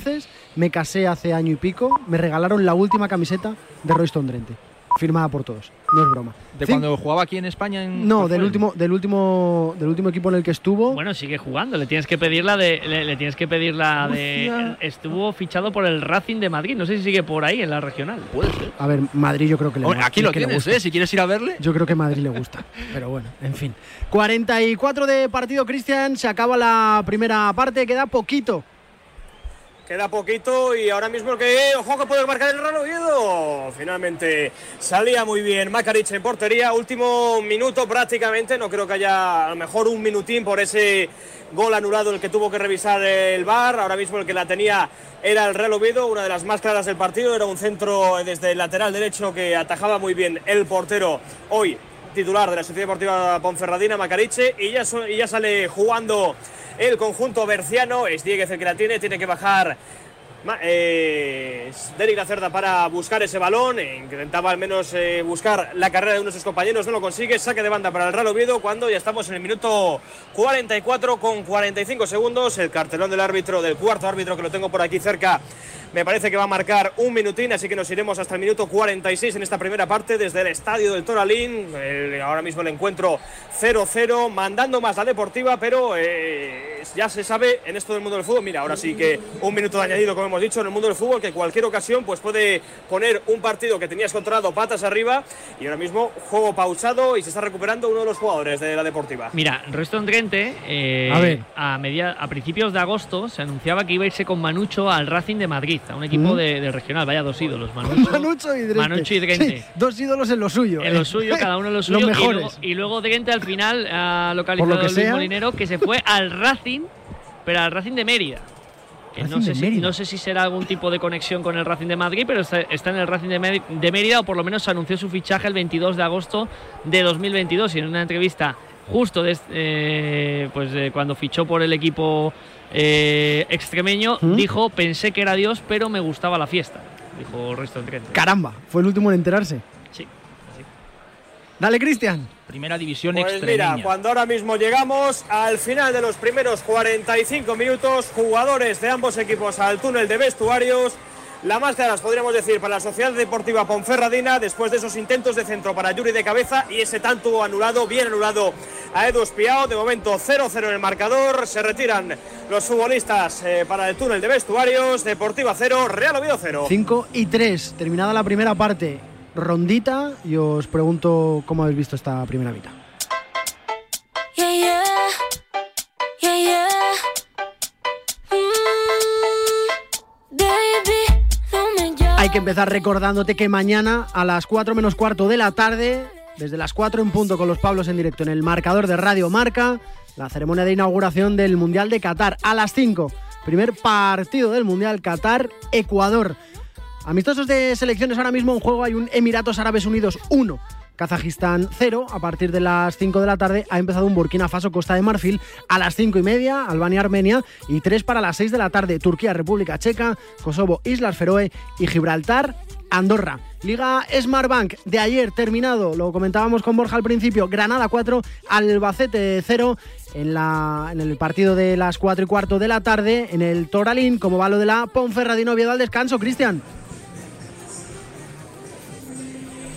entonces me casé hace año y pico, me regalaron la última camiseta de Royston Drenthe, firmada por todos. No es broma. ¿De Cin- cuando jugaba aquí en España? En, No, ¿cuál del último, del último, del último equipo en el que estuvo. Bueno, sigue jugando. Le tienes que pedir la de. Le, le tienes que pedir la de. Estuvo fichado por el Racing de Madrid. No sé si sigue por ahí en la regional. Puede ser. A ver, Madrid yo creo que le Hombre, aquí lo que le tienes, gusta. ¿eh? Si quieres ir a verle. Yo creo que Madrid le gusta. Pero bueno, en fin. 44 de partido, Cristian. Se acaba la primera parte. Queda poquito. Queda poquito y ahora mismo que, ojo que puede marcar el Real Oviedo. Finalmente salía muy bien Macarich en portería. Último minuto prácticamente. No creo que haya a lo mejor un minutín por ese gol anulado el que tuvo que revisar el VAR. Ahora mismo el que la tenía era el Real Oviedo, una de las más claras del partido. Era un centro desde el lateral derecho que atajaba muy bien el portero hoy titular de la Sociedad Deportiva Ponferradina, Macariche, y ya, y ya sale jugando el conjunto berciano. Es Dieguez el que la tiene, tiene que bajar. Eh, Derek Lacerda para buscar ese balón, intentaba al menos eh, buscar la carrera de uno de sus compañeros, no lo consigue, saque de banda para el Real Oviedo cuando ya estamos en el minuto 44 con 45 segundos, el cartelón del árbitro, del cuarto árbitro que lo tengo por aquí cerca, me parece que va a marcar un minutín, así que nos iremos hasta el minuto 46 en esta primera parte desde el estadio del Toralín. El- ahora mismo el encuentro 0-0, mandando más la deportiva, pero eh, ya se sabe en esto del mundo del fútbol. Mira, ahora sí que un minuto de añadido, como hemos dicho, en el mundo del fútbol, que cualquier ocasión pues puede poner un partido que tenías controlado patas arriba y ahora mismo juego pausado y se está recuperando uno de los jugadores de la deportiva. Mira, Royston Drenthe, eh, A ver. a, media- a principios de agosto se anunciaba que iba a irse con Manucho al Racing de Madrid, un equipo Mm. de, del regional. Vaya dos ídolos, Manucho. Manucho y Drente. Manucho y Drente. Sí, dos ídolos en lo suyo. En eh. lo suyo, cada uno en lo suyo. Los y luego- mejores. Y luego, Drente al final ha localizado Por lo que Luis sea. Molinero que se fue al Racing, pero al Racing de Mérida. Que no, sé si, no sé si será algún tipo de conexión con el Racing de Madrid, pero está, está en el Racing de, Mé- de Mérida, o por lo menos anunció su fichaje el 22 de agosto de 2022. Y en una entrevista justo de, eh, pues de cuando fichó por el equipo eh, extremeño, ¿Mm? dijo: Pensé que era Dios, pero me gustaba la fiesta. Dijo Royston Drenthe. Caramba, fue el último en enterarse. Sí. Dale, Cristian. Primera división Pues extremeña. mira, cuando ahora mismo llegamos al final de los primeros 45 minutos, jugadores de ambos equipos al túnel de vestuarios. La más claras, podríamos decir, para la Sociedad Deportiva Ponferradina, después de esos intentos de centro para Yuri de cabeza y ese tanto anulado, bien anulado a Edu Espiao. De momento 0-0 en el marcador. Se retiran los futbolistas eh, para el túnel de vestuarios. Deportiva 0, Real Oviedo 0. 5 y 3, terminada la primera parte. Rondita y os pregunto cómo habéis visto esta primera mitad. Yeah, yeah. Yeah, yeah. Mm, Hay que empezar recordándote que mañana a las 4 menos cuarto de la tarde, desde las 4 en punto con los Pablos en directo en el marcador de Radio Marca, la ceremonia de inauguración del Mundial de Qatar. A las 5, primer partido del Mundial Qatar-Ecuador. Amistosos de selecciones ahora mismo en juego hay un Emiratos Árabes Unidos 1. Kazajistán 0, a partir de las 5 de la tarde ha empezado un Burkina Faso Costa de Marfil, a las 5 y media Albania Armenia y 3 para las 6 de la tarde Turquía República Checa, Kosovo Islas Feroe y Gibraltar Andorra. Liga Smartbank de ayer terminado, lo comentábamos con Borja al principio, Granada 4, Albacete 0 en, la, en el partido de las 4 y cuarto de la tarde en el Toralín, como va lo de la Ponferradina Oviedo al descanso, Cristian.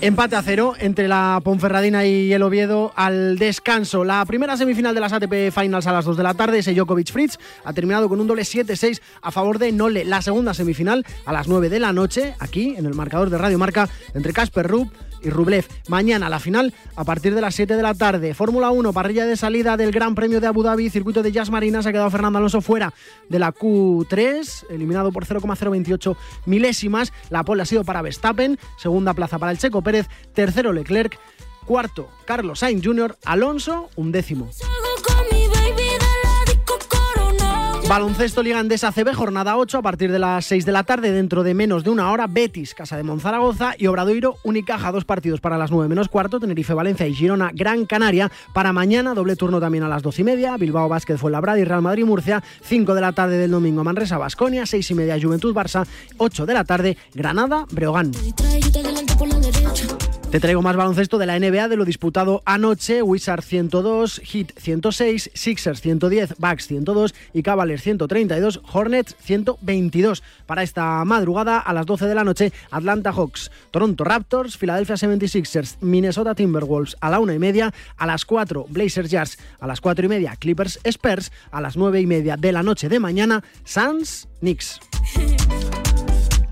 Empate a cero entre la Ponferradina y el Oviedo al descanso. La primera semifinal de las ATP Finals a las 2 de la tarde, ese Djokovic Fritz, ha terminado con un doble 7-6 a favor de Nole. La segunda semifinal a las 9 de la noche, aquí en el marcador de Radio Marca, entre Casper Rupp y Rublev. Mañana la final a partir de las 7 de la tarde. Fórmula 1, parrilla de salida del Gran Premio de Abu Dhabi, circuito de Jazz Marina. Se ha quedado Fernando Alonso fuera de la Q3, eliminado por 0,028 milésimas. La pole ha sido para Verstappen, segunda plaza para el Checo Pérez, tercero Leclerc, cuarto Carlos Sainz Jr., Alonso, un décimo. Baloncesto Liga Endesa CB, jornada 8, a partir de las 6 de la tarde, dentro de menos de una hora, Betis, Casa de Monzaragoza y Obradoiro, Unicaja, dos partidos para las 9 menos cuarto, Tenerife, Valencia y Girona, Gran Canaria. Para mañana, doble turno también a las 12 y media, Bilbao, Vázquez, Fuenlabrada y Real Madrid, Murcia, 5 de la tarde del domingo, Manresa, Basconia, 6 y media, Juventud, Barça, 8 de la tarde, Granada, Breogán. Te traigo más baloncesto de la NBA de lo disputado anoche. Wizards 102, Heat 106, Sixers 110, Bucks 102 y Cavaliers 132, Hornets 122. Para esta madrugada a las 12 de la noche, Atlanta Hawks, Toronto Raptors, Philadelphia 76ers, Minnesota Timberwolves a la una y media, a las 4 Blazers Jazz, a las 4 y media Clippers Spurs, a las 9 y media de la noche de mañana Suns Knicks.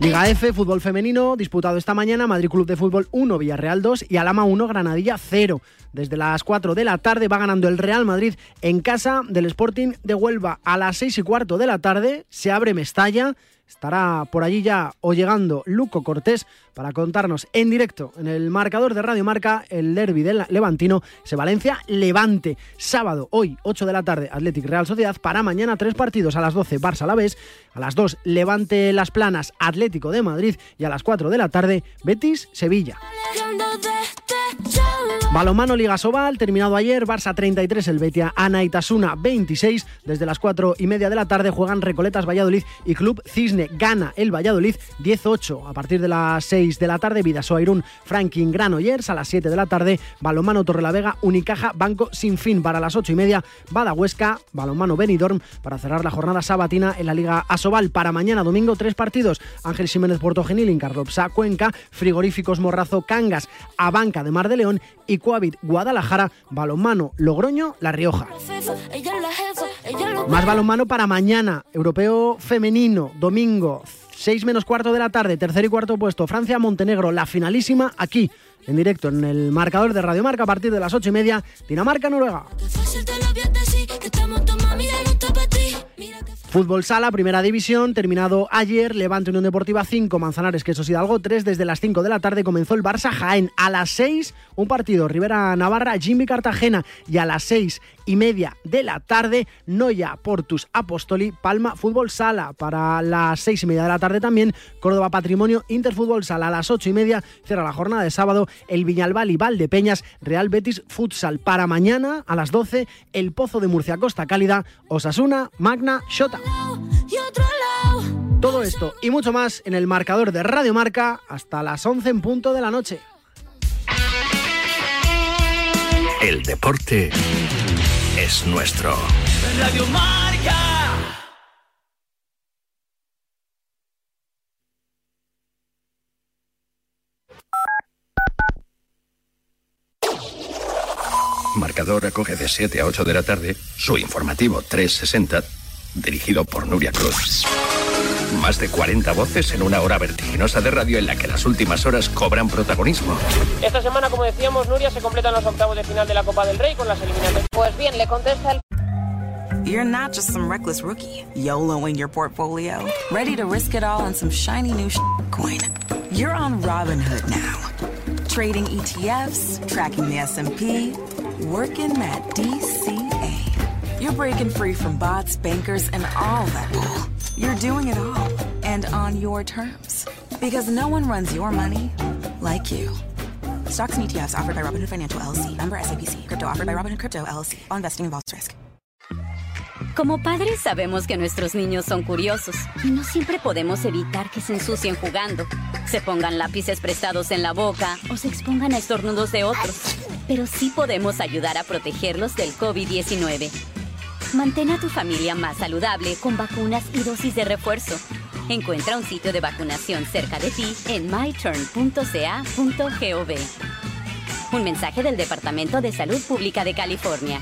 Liga F, fútbol femenino, disputado esta mañana, Madrid Club de Fútbol 1, Villarreal 2 y Alama 1, Granadilla 0. Desde las 4 de la tarde va ganando el Real Madrid en casa del Sporting de Huelva. A las 6 y cuarto de la tarde se abre Mestalla. Estará por allí ya o llegando Luco Cortés para contarnos en directo en el marcador de Radio Marca el derby del Levantino, se Valencia Levante. Sábado, hoy, 8 de la tarde, Athletic Real Sociedad. Para mañana, tres partidos a las 12, Barça Alavés. A las 2, Levante Las Planas, Atlético de Madrid. Y a las 4 de la tarde, Betis Sevilla. Balomano Liga Sobal, terminado ayer, Barça 33, el Betia Anaitasuna 26. Desde las 4 y media de la tarde juegan Recoletas Valladolid y Club Cisne. Gana el Valladolid 18. A partir de las 6 de la tarde, Vidasoa Irún, Franklin Granollers. A las 7 de la tarde, Balomano Torrelavega, Unicaja, Banco Sin Fin. Para las 8 y media, Bada Huesca, Balomano Benidorm. Para cerrar la jornada sabatina en la Liga Asobal. Para mañana domingo, tres partidos. Ángel Jiménez Puerto Genil, Incarlopsa Cuenca, Frigoríficos Morrazo Cangas, Abanca de Mar de León y Coavit Guadalajara, balonmano Logroño, La Rioja. Más balonmano para mañana, europeo femenino, domingo, 6 menos cuarto de la tarde, tercer y cuarto puesto, Francia-Montenegro, la finalísima aquí, en directo en el marcador de Radio Marca a partir de las 8 y media, Dinamarca-Noruega. Fútbol Sala, primera división, terminado ayer, Levante Unión Deportiva 5, Manzanares Quesos Hidalgo 3, desde las 5 de la tarde comenzó el Barça Jaén, a las 6 un partido, Rivera Navarra, Jimmy Cartagena. Y a las 6 y media de la tarde, Noya Portus Apostoli, Palma Fútbol Sala, para las 6 y media de la tarde también, Córdoba Patrimonio, Interfútbol Sala, a las 8 y media, cierra la jornada de sábado, el Viñalbal y Valdepeñas, Real Betis Futsal, para mañana a las 12, el Pozo de Murcia Costa Cálida, Osasuna, Magna, Shota. Todo esto y mucho más en el marcador de Radio Marca hasta las 11 en punto de la noche. El deporte es nuestro. Radio Marca. Marcador acoge de 7 a 8 de la tarde su informativo 360, dirigido por Nuria Cruz. Más de 40 voces en una hora vertiginosa de radio en la que las últimas horas cobran protagonismo. Esta semana, como decíamos, Nuria, se completan los octavos de final de la Copa del Rey con las eliminatorias. Pues bien, le contesta el... You're not just some reckless rookie, YOLOing your portfolio, ready to risk it all on some shiny new coin. You're on Robinhood now, trading ETFs, tracking the S&P, working that DCA. You're breaking free from bots, bankers, and all that. You're doing it all, and on your terms. Because no one runs your money like you. Stocks and ETFs offered by Robinhood Financial LLC. Member SIPC. Crypto offered by Robinhood Crypto LLC. All investing involves risk. Como padres sabemos que nuestros niños son curiosos y no siempre podemos evitar que se ensucien jugando, se pongan lápices prestados en la boca o se expongan a estornudos de otros. Pero sí podemos ayudar a protegerlos del COVID-19. Mantén a tu familia más saludable con vacunas y dosis de refuerzo. Encuentra un sitio de vacunación cerca de ti en myturn.ca.gov. Un mensaje del Departamento de Salud Pública de California.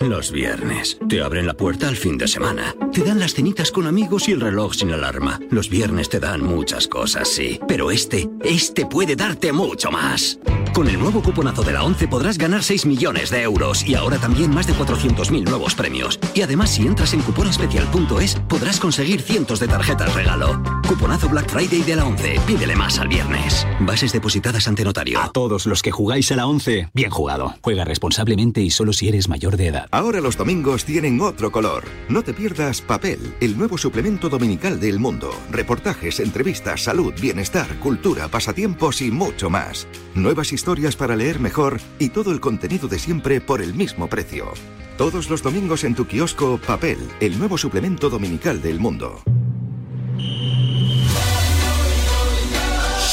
Los viernes. Te abren la puerta al fin de semana. Te dan las cenitas con amigos y el reloj sin alarma. Los viernes te dan muchas cosas, sí. Pero este, este puede darte mucho más. Con el nuevo cuponazo de la 11 podrás ganar 6 millones de euros y ahora también más de 400.000 nuevos premios. Y además, si entras en cuponespecial.es, podrás conseguir cientos de tarjetas regalo. Cuponazo Black Friday de la 11. Pídele más al viernes. Bases depositadas ante notario. A todos los que jugáis a la 11, bien jugado. Juega responsablemente y solo si eres mayor de edad. Ahora los domingos tienen otro color. No te pierdas Papel, el nuevo suplemento dominical del mundo. Reportajes, entrevistas, salud, bienestar, cultura, pasatiempos y mucho más. Nuevas historias para leer mejor y todo el contenido de siempre por el mismo precio. Todos los domingos en tu kiosco Papel, el nuevo suplemento dominical del mundo.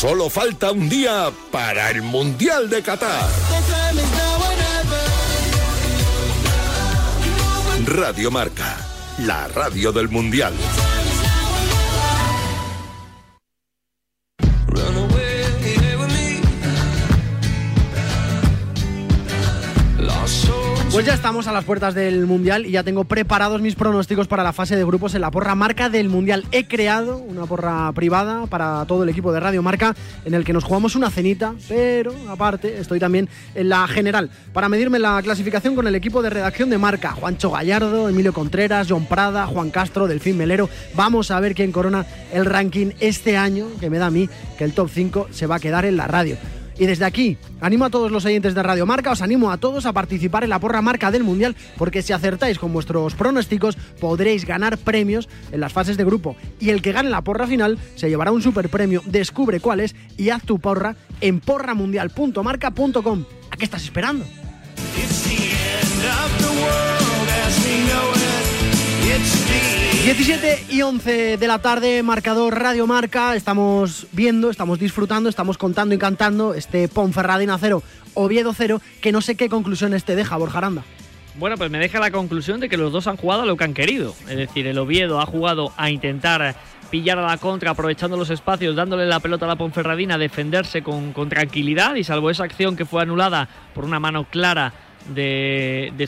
Solo falta un día para el Mundial de Qatar. Radio Marca, la radio del Mundial. Pues ya estamos a las puertas del Mundial y ya tengo preparados mis pronósticos para la fase de grupos en la porra marca del Mundial. He creado una porra privada para todo el equipo de Radio Marca en el que nos jugamos una cenita, pero aparte estoy también en la general para medirme la clasificación con el equipo de redacción de Marca. Juancho Gallardo, Emilio Contreras, John Prada, Juan Castro, Delfín Melero. Vamos a ver quién corona el ranking este año, que me da a mí que el top 5 se va a quedar en la radio. Y desde aquí, animo a todos los oyentes de Radio Marca, os animo a todos a participar en la porra marca del Mundial, porque si acertáis con vuestros pronósticos, podréis ganar premios en las fases de grupo. Y el que gane la porra final se llevará un super premio. Descubre cuál es y haz tu porra en porramundial.marca.com. ¿A qué estás esperando? 17 y 11 de la tarde, marcador Radio Marca. Estamos viendo, estamos disfrutando, estamos contando y cantando este Ponferradina 0, Oviedo 0, que no sé qué conclusiones te deja, Borja Aranda. Bueno, pues me deja la conclusión de que los dos han jugado lo que han querido. Es decir, el Oviedo ha jugado a intentar pillar a la contra, aprovechando los espacios, dándole la pelota a la Ponferradina, defenderse con, tranquilidad y salvo esa acción que fue anulada por una mano clara de, de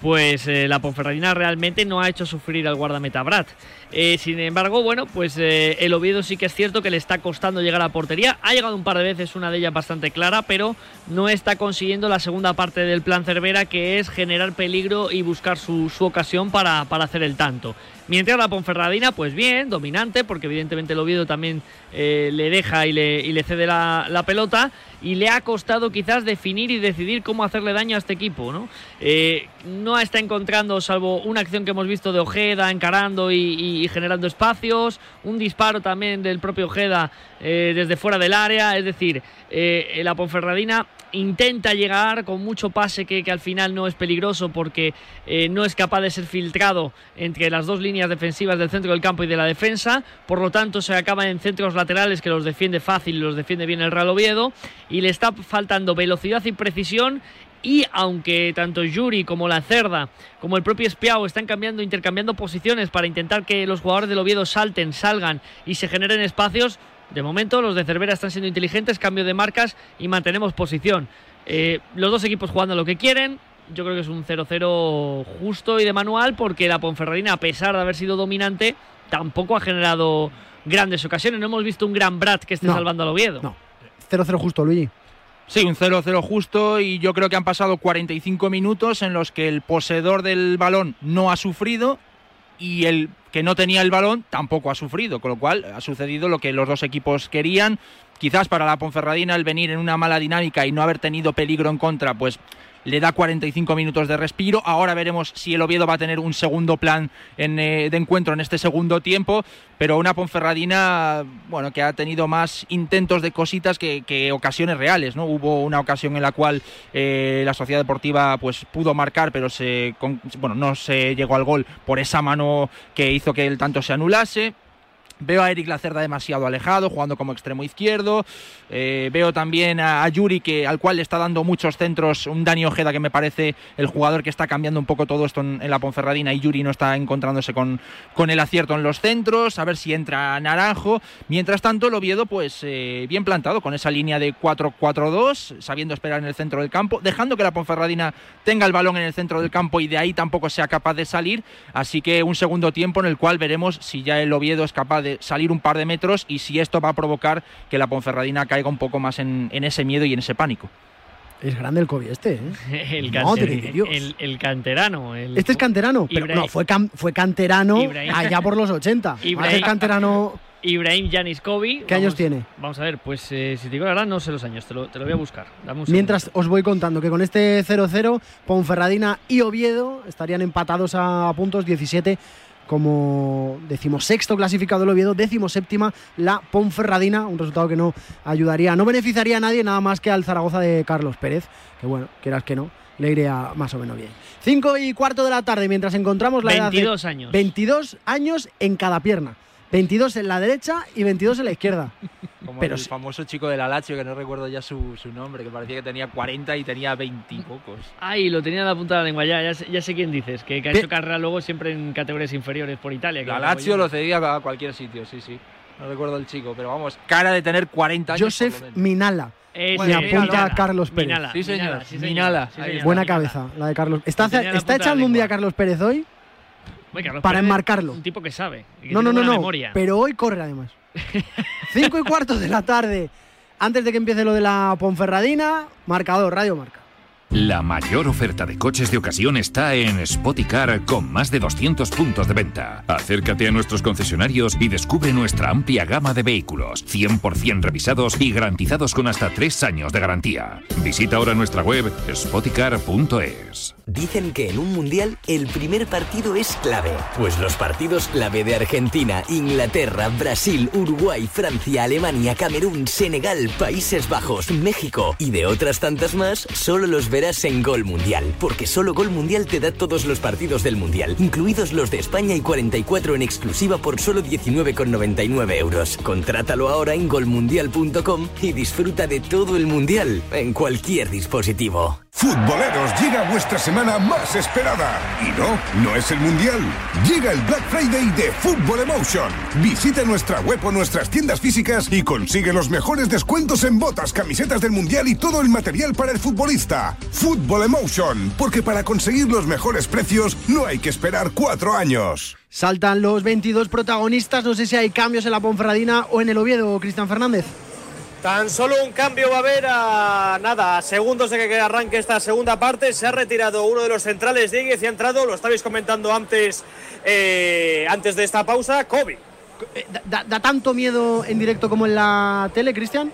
pues eh, la Ponferradina realmente no ha hecho sufrir al guardameta Brad. Eh, sin embargo, bueno, pues eh, el Oviedo sí que es cierto que le está costando llegar a portería. Ha llegado un par de veces, una de ellas bastante clara, pero no está consiguiendo la segunda parte del plan Cervera, que es generar peligro y buscar su, ocasión para hacer el tanto. Mientras la Ponferradina, pues bien, dominante, porque evidentemente el Oviedo también eh, le deja y le, cede la, pelota, y le ha costado quizás definir y decidir cómo hacerle daño a este equipo. No, eh, no está encontrando, salvo una acción que hemos visto de Ojeda encarando y, generando espacios, un disparo también del propio Ojeda eh, desde fuera del área, es decir, la Ponferradina intenta llegar con mucho pase que, al final no es peligroso porque eh, no es capaz de ser filtrado entre las dos líneas defensivas del centro del campo y de la defensa, por lo tanto se acaba en centros laterales que los defiende fácil y los defiende bien el Real Oviedo y le está faltando velocidad y precisión. Y aunque tanto Yuri como la Cerda como el propio Espiao están cambiando, intercambiando posiciones para intentar que los jugadores del Oviedo salten, salgan y se generen espacios, de momento los de Cervera están siendo inteligentes, cambio de marcas y mantenemos posición. Eh, los dos equipos jugando lo que quieren. Yo creo que es un 0-0 justo y de manual porque la Ponferradina, a pesar de haber sido dominante, tampoco ha generado grandes ocasiones. No hemos visto un gran Brat que esté No. salvando al Oviedo. No. 0-0 justo, Luigi. Sí, un 0-0 justo y yo creo que han pasado 45 minutos en los que el poseedor del balón no ha sufrido y el que no tenía el balón tampoco ha sufrido, con lo cual ha sucedido lo que los dos equipos querían. Quizás para la Ponferradina el venir en una mala dinámica y no haber tenido peligro en contra, pues le da 45 minutos de respiro. Ahora veremos si el Oviedo va a tener un segundo plan en, eh, de encuentro en este segundo tiempo, pero una Ponferradina bueno, que ha tenido más intentos de cositas que, ocasiones reales. ¿no? Hubo una ocasión en la cual eh, la Sociedad Deportiva pues, pudo marcar, pero se, bueno, no se llegó al gol por esa mano que hizo que el tanto se anulase Veo a Eric Lacerda demasiado alejado, jugando como extremo izquierdo. Eh, veo también a, Yuri, que, al cual le está dando muchos centros. Un Dani Ojeda, que me parece el jugador que está cambiando un poco todo esto en, en la Ponferradina. Y Yuri no está encontrándose con, con, el acierto en los centros. A ver si entra Naranjo. Mientras tanto, el Oviedo, pues eh, bien plantado, con esa línea de 4-4-2, sabiendo esperar en el centro del campo, dejando que la Ponferradina tenga el balón en el centro del campo y de ahí tampoco sea capaz de salir. Así que un segundo tiempo en el cual veremos si ya el Oviedo es capaz de salir un par de metros y si esto va a provocar que la Ponferradina caiga un poco más en, en ese miedo y en ese pánico. Es grande el COVID este, ¿eh? el, Madre canter- de Dios. el- el canterano. el- Este es canterano, pero Ibrahim- no, fue, cam- fue canterano Ibrahim- allá por los 80. Ibrahim- canterano. Ibrahim Janiskovi. ¿Qué años tiene? Vamos a ver, pues eh, si te digo la verdad, no sé los años, te lo, te lo voy a buscar. Dame un Mientras os voy contando que con este 0-0, Ponferradina y Oviedo estarían empatados a puntos 17 como decimosexto clasificado el Oviedo, décimo séptima la Ponferradina, un resultado que no ayudaría, no beneficiaría a nadie nada más que al Zaragoza de Carlos Pérez, que bueno, quieras que no, le iría más o menos bien. Cinco y cuarto de la tarde, mientras encontramos la edad de 22 años. 22 años en cada pierna. 22 en la derecha y 22 en la izquierda. Como Pero el sí. famoso chico de la Lazio, que no recuerdo ya su, su nombre, que parecía que tenía 40 y tenía 20 y pocos. Ay, lo tenía en la punta de la lengua, ya, ya, sé, ya sé quién dices, que, que ha hecho carrera luego siempre en categorías inferiores por Italia. que La Lazio lo cedía a cualquier sitio, sí, sí. No recuerdo el chico, pero vamos, cara de tener 40 años. Joseph. Minala. Ese, Me apunta Minala. Carlos Pérez. Minala, Sí, señor. Minala, sí, señor. Minala. Sí, Ahí señor. está. Buena Minala. cabeza, la de Carlos. ¿Está, está echando un día. Carlos Pérez hoy? Carlos para Pérez, enmarcarlo. Un tipo que sabe. que No, no, no, no. memoria. Pero hoy corre además. Cinco y cuarto de la tarde. Antes de que empiece lo de la Ponferradina, marcador, Radio Marca. La mayor oferta de coches de ocasión está en Spoticar con más de 200 puntos de venta. Acércate a nuestros concesionarios y descubre nuestra amplia gama de vehículos, 100% revisados y garantizados con hasta 3 años de garantía. Visita ahora nuestra web spoticar.es. Dicen que en un mundial el primer partido es clave. Pues los partidos clave de Argentina, Inglaterra, Brasil, Uruguay, Francia, Alemania, Camerún, Senegal, Países Bajos, México y de otras tantas más, solo los verás en Gol Mundial. Porque solo Gol Mundial te da todos los partidos del mundial, incluidos los de España y 44 en exclusiva por solo 19,99 euros. Contrátalo ahora en golmundial.com y disfruta de todo el mundial en cualquier dispositivo. Futboleros, llega vuestra semana más esperada. Y no, no es el Mundial. Llega el Black Friday de Football Emotion. Visita nuestra web o nuestras tiendas físicas y consigue los mejores descuentos en botas, camisetas del Mundial y todo el material para el futbolista. Football Emotion, porque para conseguir los mejores precios no hay que esperar cuatro años. Saltan los 22 protagonistas. No sé si hay cambios en la Ponferradina o en el Oviedo, Cristian Fernández. Tan solo un cambio va a haber a nada, a segundos de que arranque esta segunda parte. Se ha retirado uno de los centrales, Díguez, y ha entrado, lo estabais comentando antes, eh, antes de esta pausa, Kobe. ¿Da, da tanto miedo en directo como en la tele, Cristian?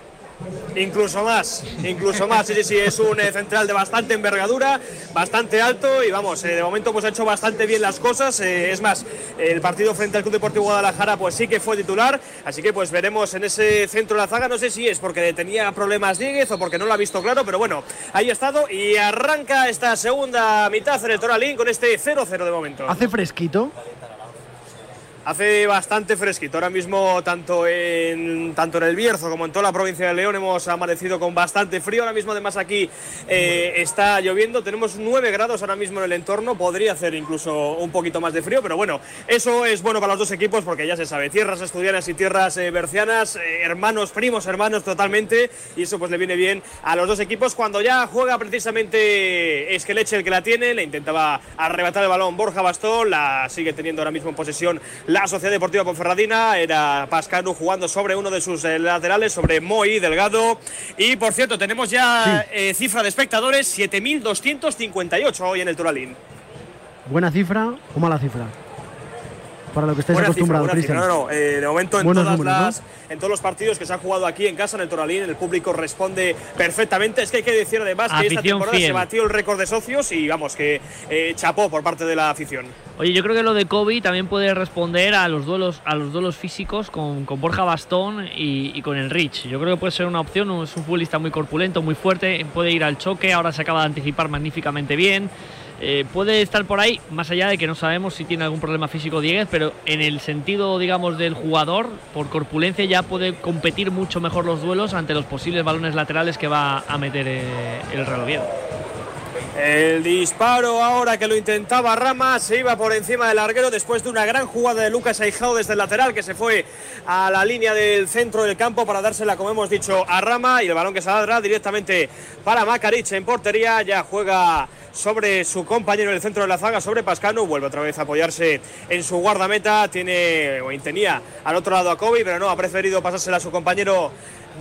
Incluso más, incluso más. Sí, sí, sí, es un eh, central de bastante envergadura, bastante alto y vamos, eh, de momento pues ha hecho bastante bien las cosas. eh, es más, el partido frente al Club Deportivo Guadalajara pues sí que fue titular, así que pues veremos en ese centro de la zaga, no sé si es porque tenía problemas Díguez o porque no lo ha visto claro, pero bueno, ahí ha estado y arranca esta segunda mitad en el Toralín con este 0-0 de momento. Hace fresquito. Hace bastante fresquito. Ahora mismo, tanto en, tanto en el Bierzo como en toda la provincia de León, hemos amanecido con bastante frío. Ahora mismo, además, aquí eh, está lloviendo. Tenemos 9 grados ahora mismo en el entorno. Podría hacer incluso un poquito más de frío, pero bueno, eso es bueno para los dos equipos porque ya se sabe: tierras estudianas y tierras eh, bercianas, eh, hermanos, primos, hermanos totalmente. Y eso pues le viene bien a los dos equipos. Cuando ya juega precisamente Esqueleche el que la tiene, le intentaba arrebatar el balón Borja Bastón, la sigue teniendo ahora mismo en posesión la Sociedad Deportiva Ponferradina. Era Pascanu jugando sobre uno de sus eh, laterales, sobre Moy Delgado. Y por cierto, tenemos ya eh, cifra de espectadores: 7.258 hoy en el Turalín. ¿Buena cifra o mala cifra? Para lo que estáis acostumbrados. Cristian. No, no, eh, de momento en Buenos todas números, ¿no? las, en todos los partidos que se han jugado aquí en casa en el Toralín, el público responde perfectamente. Es que hay que decir además que esta Afición temporada fiel. se batió el récord de socios y vamos, que eh, chapó por parte de la afición. Oye, yo creo que lo de Kobe también puede responder a los duelos, a los duelos físicos con, con Borja Bastón y, y con el Rich. Yo creo que puede ser una opción. Es un futbolista muy corpulento, muy fuerte, puede ir al choque. Ahora se acaba de anticipar magníficamente bien. Eh, puede estar por ahí, más allá de que no sabemos si tiene algún problema físico Dieguez, pero en el sentido, digamos, del jugador, por corpulencia ya puede competir mucho mejor los duelos ante los posibles balones laterales que va a meter eh, el Real. El disparo ahora que lo intentaba Rama se iba por encima del larguero después de una gran jugada de Lucas Aijado desde el lateral que se fue a la línea del centro del campo para dársela, como hemos dicho, a Rama y el balón que saldrá directamente para Macarich en portería. Ya juega sobre su compañero en el centro de la zaga, sobre Pascano. Vuelve otra vez a apoyarse en su guardameta. Tiene o tenía al otro lado a Kobe, pero no, ha preferido pasársela a su compañero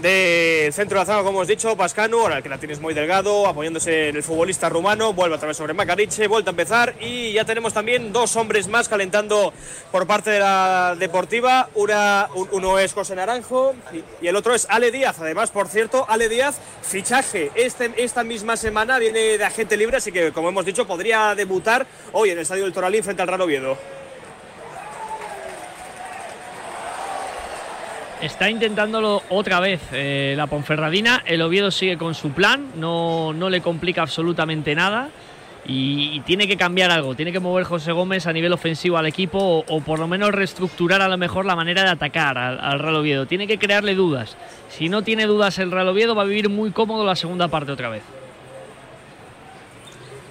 centro de la zaga, como hemos dicho, Pascanu, ahora el que la tienes muy delgado, apoyándose en el futbolista rumano, vuelve otra vez sobre Macariche, vuelve a empezar y ya tenemos también dos hombres más calentando por parte de la deportiva, Una, un- uno es José Naranjo y, el otro es Ale Díaz, además, por cierto, Ale Díaz, fichaje este, esta misma semana, viene de agente libre, así que, como hemos dicho, podría debutar hoy en el Estadio del Toralín frente al Real Oviedo. Está intentándolo otra vez eh, la Ponferradina. El Oviedo sigue con su plan, no, no le complica absolutamente nada. Y, tiene que cambiar algo, tiene que mover José Gómez a nivel ofensivo al equipo o, o por lo menos reestructurar a lo mejor la manera de atacar al, al Real Oviedo. Tiene que crearle dudas. Si no tiene dudas el Real Oviedo va a vivir muy cómodo la segunda parte otra vez.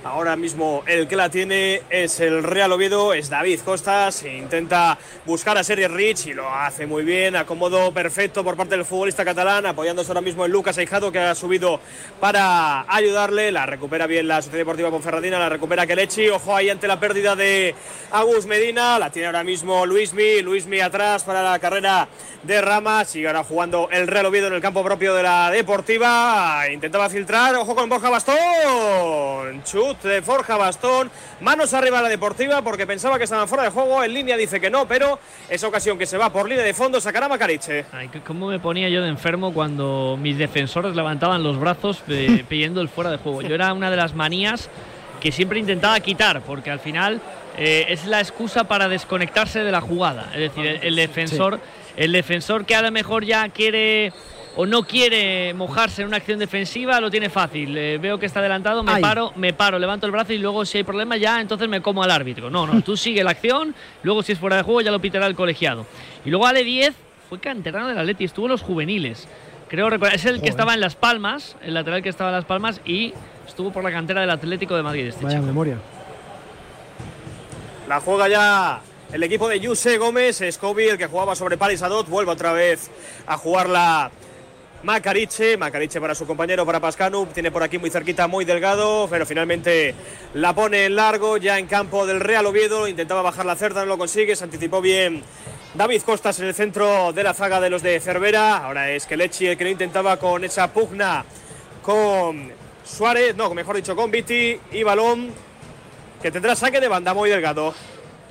Ahora mismo el que la tiene es el Real Oviedo, es David Costas. Intenta buscar a Sergio Rich y lo hace muy bien. Acomodo perfecto por parte del futbolista catalán, apoyándose ahora mismo en Lucas Aijado, que ha subido para ayudarle. La recupera bien la Sociedad Deportiva Ponferradina, la recupera Kelechi. Ojo ahí ante la pérdida de Agus Medina. La tiene ahora mismo Luismi. Luismi atrás para la carrera de Rama. Sigue ahora jugando el Real Oviedo en el campo propio de la Deportiva. Intentaba filtrar. Ojo con Borja Bastón. Chut de Forja Bastón. Manos arriba a la Deportiva porque pensaba que estaban fuera de juego. En línea dice que no, pero esa ocasión que se va por línea de fondo sacará Macariche. Ay, ¿Cómo me ponía yo de enfermo cuando mis defensores levantaban los brazos eh, pidiendo el fuera de juego? Yo era una de las manías que siempre intentaba quitar, porque al final eh, es la excusa para desconectarse de la jugada. Es decir, el, el defensor, el defensor que a lo mejor ya quiere o no quiere mojarse en una acción defensiva, lo tiene fácil. Eh, veo que está adelantado, me Ay. paro, me paro, levanto el brazo y luego si hay problema ya, entonces me como al árbitro. No, no, tú sigue la acción, luego si es fuera de juego ya lo pitará el colegiado. Y luego Ale 10 fue canterano del Atleti, estuvo en los juveniles. Creo recordar, es el que estaba en Las Palmas, el lateral que estaba en Las Palmas y estuvo por la cantera del Atlético de Madrid. Este Vaya chico. memoria. La juega ya el equipo de Yuse Gómez. Scobie, el que jugaba sobre Paris Adot, vuelve otra vez a jugarla Macariche. Macariche para su compañero, para Pascanu. Tiene por aquí muy cerquita, muy delgado, pero finalmente la pone en largo, ya en campo del Real Oviedo. Intentaba bajar la cerda, no lo consigue. Se anticipó bien David Costas en el centro de la zaga de los de Cervera. Ahora es Kelechi el que lo intentaba con esa pugna con Suárez, no, mejor dicho, con Viti y balón que tendrá saque de banda muy delgado.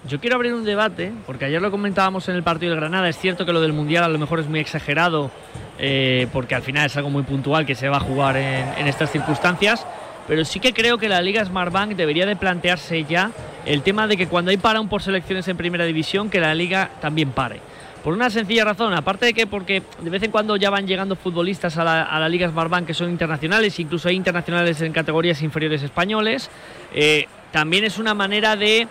Yo quiero abrir un debate, porque ayer lo comentábamos en el partido del Granada. Es cierto que lo del Mundial a lo mejor es muy exagerado, eh, porque al final es algo muy puntual que se va a jugar en, en estas circunstancias. Pero sí que creo que la Liga Smartbank debería de plantearse ya el tema de que cuando hay parón por selecciones en primera división, que la Liga también pare. Por una sencilla razón, aparte de que porque de vez en cuando ya van llegando futbolistas a la, a la Liga que son internacionales, incluso hay internacionales en categorías inferiores españoles, eh, también es una manera de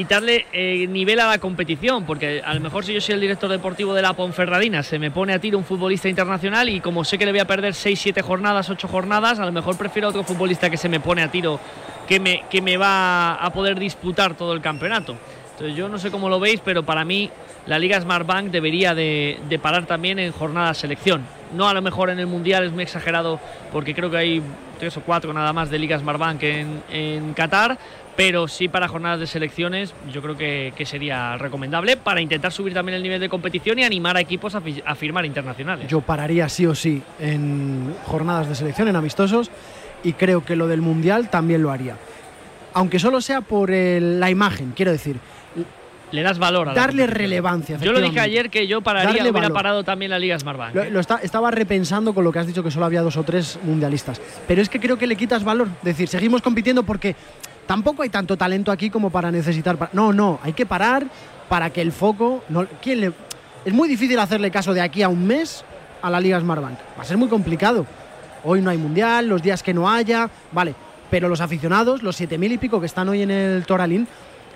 quitarle eh, nivel a la competición, porque a lo mejor si yo soy el director deportivo de la Ponferradina, se me pone a tiro un futbolista internacional y como sé que le voy a perder 6, 7 jornadas, 8 jornadas, a lo mejor prefiero a otro futbolista que se me pone a tiro, que me, que me va a poder disputar todo el campeonato. Entonces yo no sé cómo lo veis, pero para mí la Liga Smartbank debería de, parar también en jornada selección. No a lo mejor en el Mundial es muy exagerado porque creo que hay tres o cuatro nada más de Liga Smartbank en, en Qatar, pero sí para jornadas de selecciones yo creo que, que sería recomendable para intentar subir también el nivel de competición y animar a equipos a, fi- a firmar internacionales. Yo pararía sí o sí en jornadas de selección, en amistosos, y creo que lo del Mundial también lo haría. Aunque solo sea por el- la imagen, quiero decir. Le das valor a Darle relevancia. Yo lo dije ayer que yo pararía, Darle hubiera valor. parado también la Liga Smartbank. Lo, ¿eh? lo está- estaba repensando con lo que has dicho que solo había dos o tres mundialistas. Pero es que creo que le quitas valor. Es decir, seguimos compitiendo porque tampoco hay tanto talento aquí como para necesitar. No, no, hay que parar para que el foco. No, ¿quién le... Es muy difícil hacerle caso de aquí a un mes a la Liga Smartbank. Va a ser muy complicado. Hoy no hay mundial, los días que no haya. Vale, pero los aficionados, los 7.000 y pico que están hoy en el Toralín,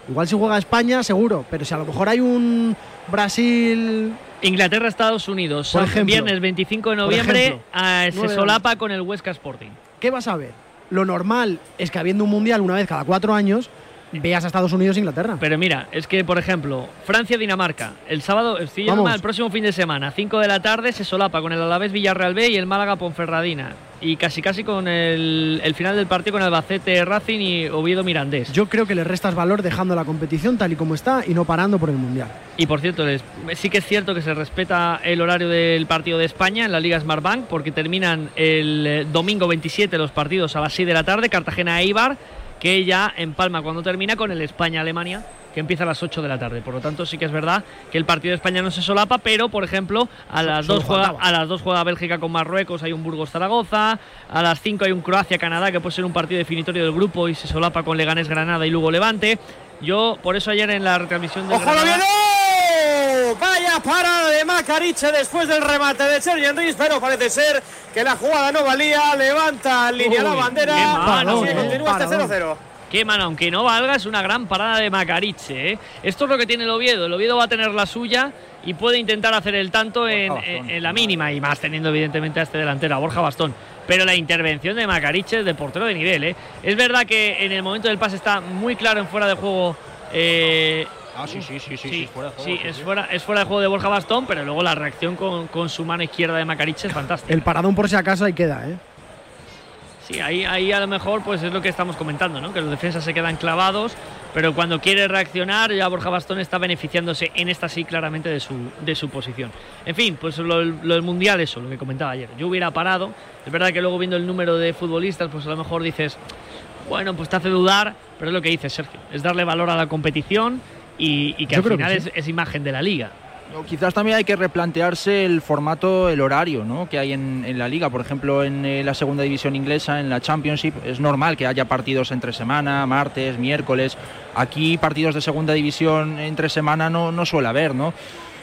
igual si juega España, seguro, pero si a lo mejor hay un Brasil Inglaterra, Estados Unidos. Por ejemplo. viernes 25 de noviembre. ejemplo. se solapa con el Huesca Sporting. ¿qué vas a ver? Lo normal es que habiendo un mundial una vez cada cuatro años, veas a Estados Unidos e Inglaterra. Pero mira, es que, por ejemplo, Francia-Dinamarca. El sábado, mal, el próximo fin de semana, 5 de la tarde, se solapa con el Alavés Villarreal B y el Málaga Ponferradina. Y casi casi con el, el final del partido con Albacete Racing y Oviedo Mirandés. Yo creo que le restas valor dejando la competición tal y como está y no parando por el mundial. Y por cierto, les- sí que es cierto que se respeta el horario del partido de España en la Liga Smartbank porque terminan el eh, domingo 27 los partidos a las 6 de la tarde, Cartagena-Eibar, que ya empalma cuando termina con el España-Alemania, que empieza a las 8 de la tarde. Por lo tanto, sí que es verdad que el partido de España no se solapa, pero por ejemplo, a las, solo dos juega, faltaba. a las 2 juega Bélgica con Marruecos, hay un Burgos-Zaragoza, a las 5 hay un Croacia-Canadá, que puede ser un partido definitorio del grupo y se solapa con Leganés-Granada y Lugo-Levante. Yo, por eso ayer en la retransmisión de ¡Ojo! Vaya parada de Macariche después del remate de Sergi Enrique, pero parece ser que la jugada no valía. Levanta en línea la Uy, bandera. qué mano, Así que eh. continúa este Paradón. 0-0. Qué mano, aunque no valga, es una gran parada de Macariche. ¿eh? Esto es lo que tiene el Oviedo. El Oviedo va a tener la suya y puede intentar hacer el tanto en, en- en la mínima y más teniendo evidentemente a este delantero, a Borja Bastón. Pero la intervención de Macariche es de portero de nivel. ¿eh? Es verdad que en el momento del pase está muy claro en fuera de juego. eh, Ah, sí, sí, sí, sí, sí, fuera de juego, sí, sí, es, sí. Fuera, es fuera de juego de Borja Bastón, pero luego la reacción con, con su mano izquierda de Macariche es fantástica. El paradón por si acaso ahí queda, ¿eh? Sí, ahí, ahí a lo mejor pues es lo que estamos comentando, ¿no? Que los defensas se quedan clavados, pero cuando quiere reaccionar ya Borja Bastón está beneficiándose en esta sí claramente de su, de su posición. En fin, pues lo, lo del Mundial, eso, lo que comentaba ayer. Yo hubiera parado, es verdad que luego viendo el número de futbolistas, pues a lo mejor dices, bueno, pues te hace dudar, pero es lo que dice Sergio, es darle valor a la competición y, y que Yo al que final sí. es, es imagen de la liga. Quizás también hay que replantearse el formato, el horario ¿no? que hay en, la liga. Por ejemplo, en eh, la segunda división inglesa, en la Championship, es normal que haya partidos entre semana, martes, miércoles. Aquí partidos de segunda división entre semana no, no suele haber, ¿no?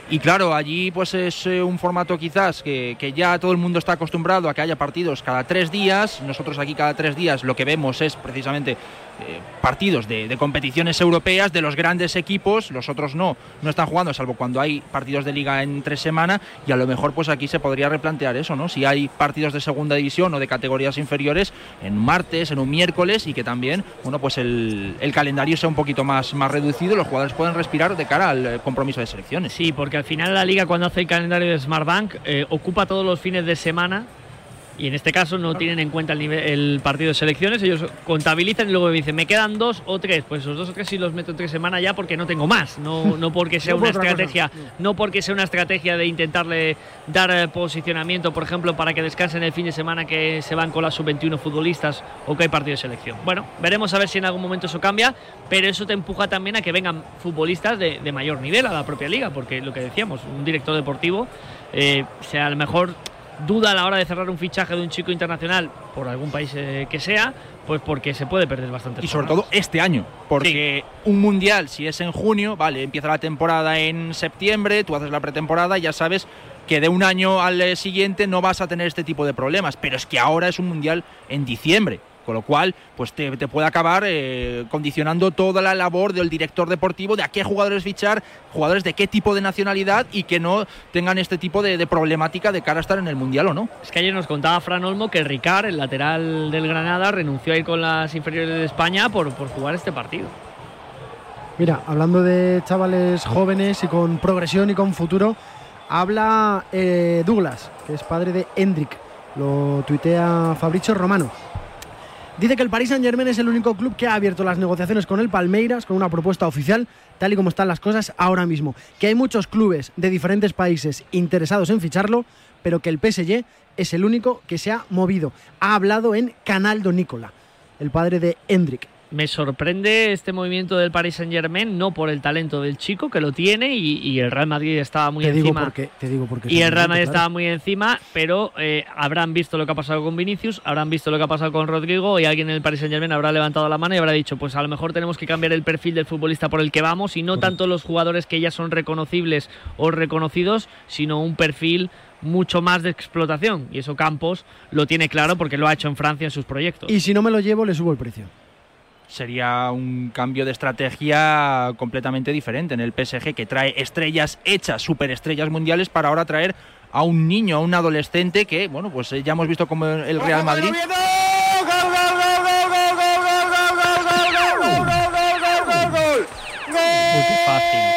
Y claro, allí pues es eh, un formato quizás que, que ya todo el mundo está acostumbrado a que haya partidos cada tres días. Nosotros aquí cada tres días lo que vemos es precisamente partidos de, de competiciones europeas de los grandes equipos, los otros no, no están jugando, salvo cuando hay partidos de liga entre semana, y a lo mejor pues aquí se podría replantear eso, ¿no? Si hay partidos de segunda división o de categorías inferiores en martes, en un miércoles, y que también, bueno, pues el, el calendario sea un poquito más, más reducido los jugadores pueden respirar de cara al eh, compromiso de selecciones. Sí, porque al final la liga cuando hace el calendario de Smartbank eh, ocupa todos los fines de semana y en este caso no tienen en cuenta el, nivel, el partido de selecciones, ellos contabilizan y luego me dicen, me quedan dos o tres, pues esos dos o tres sí los meto en tres semanas ya porque no tengo más, no, no porque sea No por una cosa. estrategia, no porque sea una estrategia de intentarle dar eh, posicionamiento, por ejemplo, para que descansen el fin de semana que se van con las sub-21 futbolistas o que hay partido de selección. Bueno, veremos a ver si en algún momento eso cambia, pero eso te empuja también a que vengan futbolistas de, de mayor nivel a la propia liga, porque lo que decíamos, un director deportivo, eh, sea a lo mejor duda a la hora de cerrar un fichaje de un chico internacional por algún país eh, que sea, pues porque se puede perder bastante. Y sobre todo este año, porque un mundial, si es en junio, vale, empieza la temporada en septiembre, tú haces la pretemporada y ya sabes que de un año al eh, siguiente no vas a tener este tipo de problemas, pero es que ahora es un mundial en diciembre. Con lo cual, pues te, te puede acabar eh, condicionando toda la labor del director deportivo de a qué jugadores fichar, jugadores de qué tipo de nacionalidad y que no tengan este tipo de, de problemática de cara a estar en el Mundial o no. Es que ayer nos contaba Fran Olmo que Ricard, el lateral del Granada, renunció a ir con las inferiores de España por, por jugar este partido. Mira, hablando de chavales jóvenes y con progresión y con futuro, habla eh, Douglas, que es padre de Hendrik. Lo tuitea Fabricio Romano. Dice que el Paris Saint Germain es el único club que ha abierto las negociaciones con el Palmeiras con una propuesta oficial, tal y como están las cosas ahora mismo. Que hay muchos clubes de diferentes países interesados en ficharlo, pero que el PSG es el único que se ha movido. Ha hablado en Canal do Nicola, el padre de Hendrik. Me sorprende este movimiento del Paris Saint Germain, no por el talento del chico, que lo tiene, y, y el Real Madrid estaba muy Te encima. te digo. Y el Real Madrid claro. estaba muy encima, pero eh, habrán visto lo que ha pasado con Vinicius, habrán visto lo que ha pasado con Rodrigo y alguien en el Paris Saint Germain habrá levantado la mano y habrá dicho, pues a lo mejor tenemos que cambiar el perfil del futbolista por el que vamos y no tanto los jugadores que ya son reconocibles o reconocidos, sino un perfil mucho más de explotación. Y eso Campos lo tiene claro porque lo ha hecho en Francia en sus proyectos. Y si no me lo llevo, le subo el precio. Sería un cambio de estrategia completamente diferente en el PSG que trae estrellas hechas, superestrellas mundiales para ahora traer a un niño, a un adolescente que, bueno, pues eh, ya hemos visto como el Real Madrid Uy, qué fácil.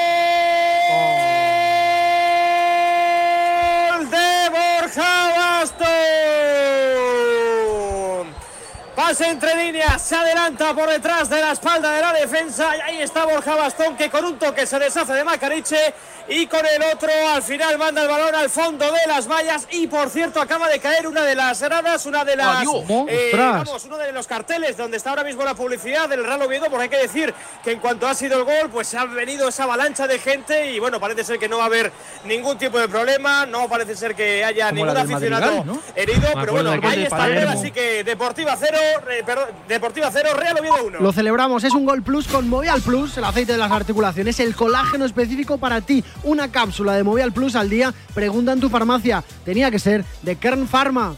Pase entre líneas, se adelanta por detrás de la espalda de la defensa y ahí está Borja Bastón que con un toque se deshace de Macariche y con el otro al final manda el balón al fondo de las vallas y por cierto acaba de caer una de las gradas, una de las Adiós. eh, vamos, uno de los carteles donde está ahora mismo la publicidad del Real Oviedo, porque hay que decir que en cuanto ha sido el gol, pues ha venido esa avalancha de gente y bueno, parece ser que no va a haber ningún tipo de problema, no parece ser que haya Como ningún aficionado Madrigal, ¿no? herido, Me pero bueno, ahí está el así que Deportiva 0, perdón, Deportiva 0, Real Oviedo 1. Lo celebramos, es un Gol Plus con Movial Plus, el aceite de las articulaciones, el colágeno específico para ti. Una cápsula de Movial Plus al día. Pregunta en tu farmacia. Tenía que ser de Kern Pharma.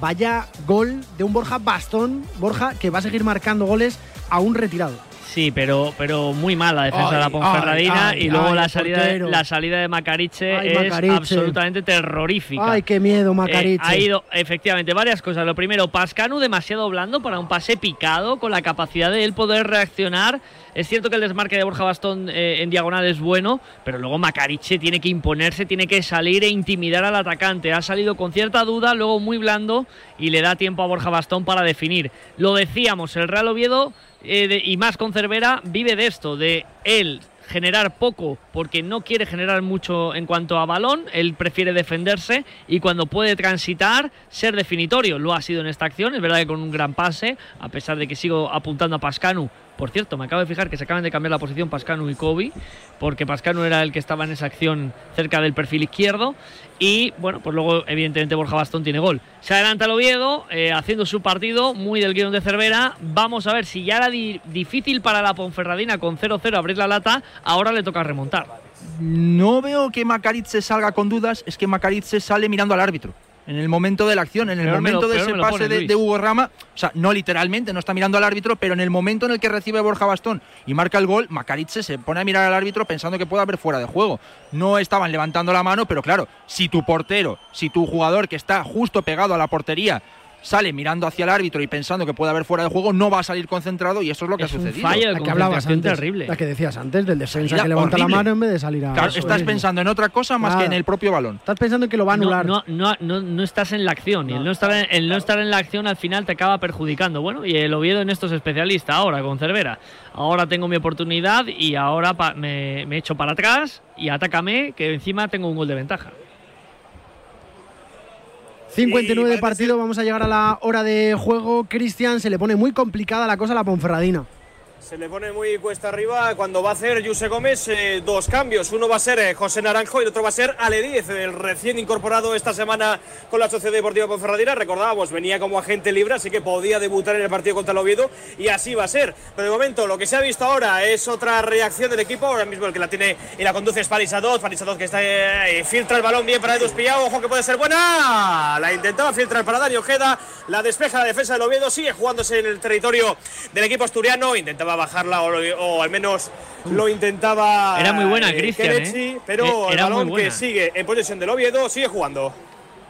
Vaya gol de un Borja Bastón. Borja que va a seguir marcando goles a un retirado. Sí, pero, pero muy mal la defensa Ay, de la Ponferradina ay, y luego ay, la salida de, la salida de Macariche Ay, es Macariche. absolutamente terrorífica. Ay, qué miedo, Macariche. Eh, ha ido, efectivamente, varias cosas. Lo primero, Pascanu demasiado blando para un pase picado, con la capacidad de él poder reaccionar. Es cierto que el desmarque de Borja Bastón eh, en diagonal es bueno, pero luego Macariche tiene que imponerse, tiene que salir e intimidar al atacante. Ha salido con cierta duda, luego muy blando y le da tiempo a Borja Bastón para definir. Lo decíamos, el Real Oviedo eh, y más con Cervera vive de esto, de él generar poco porque no quiere generar mucho en cuanto a balón, él prefiere defenderse y cuando puede transitar ser definitorio. Lo ha sido en esta acción, es verdad que con un gran pase, a pesar de que sigo apuntando a Pascanu. Por cierto, me acabo de fijar que se acaban de cambiar la posición Pascanu y Kobe, porque Pascanu era el que estaba en esa acción cerca del perfil izquierdo. Y bueno, pues luego, evidentemente, Borja Bastón tiene gol. Se adelanta el Oviedo, eh, haciendo su partido, muy del guion de Cervera. Vamos a ver si ya era di- difícil para la Ponferradina con 0-0 abrir la lata, ahora le toca remontar. No veo que Macarice salga con dudas, es que Macarice sale mirando al árbitro. En el momento de la acción, en el Peor me lo- momento de ese pase pone, de, de Hugo Rama, o sea, no literalmente, no está mirando al árbitro, pero en el momento en el que recibe Borja Bastón y marca el gol, Macarice se pone a mirar al árbitro pensando que puede haber fuera de juego. No estaban levantando la mano, pero claro, si tu portero, si tu jugador que está justo pegado a la portería sale mirando hacia el árbitro y pensando que puede haber fuera de juego, no va a salir concentrado y eso es lo que Es ha un sucedido. fallo de La que hablabas antes. terrible. La que decías antes del defensa que levanta la mano en vez de salir a. Claro, estás es. pensando en otra cosa más que en el propio balón. Estás pensando que lo va a No, anular. no, no, no, no estás en la acción y el no, estar en, el no estar en la acción al final te acaba perjudicando. Bueno, y el Oviedo en esto es especialista ahora con Cervera. Ahora tengo mi oportunidad y ahora pa- me, me echo para atrás y atácame que encima tengo un gol de ventaja. 59 de partido, vamos a llegar a la hora de juego. Cristian, se le pone muy complicada la cosa a la Ponferradina. Se le pone muy cuesta arriba cuando va a hacer Juse Gómez eh, dos cambios. Uno va a ser eh, José Naranjo y el otro va a ser Ale Díez, el recién incorporado esta semana con la Sociedad Deportiva Ponferradina. Recordábamos, venía como agente libre, así que podía debutar en el partido contra el Oviedo y así va a ser. Pero de momento, lo que se ha visto ahora es otra reacción del equipo. Ahora mismo el que la tiene y la conduce es Paris Adot. Paris Adot que está, eh, filtra el balón bien para Edu. Ojo que puede ser buena. La intentaba filtrar para Dani Ojeda. La despeja la defensa del Oviedo. Sigue jugándose en el territorio del equipo asturiano. Intentaba bajarla o, o al menos lo intentaba. Era muy buena, eh, Cristian, ¿eh? Pero Eh, el balón que sigue en posesión del Oviedo sigue jugando.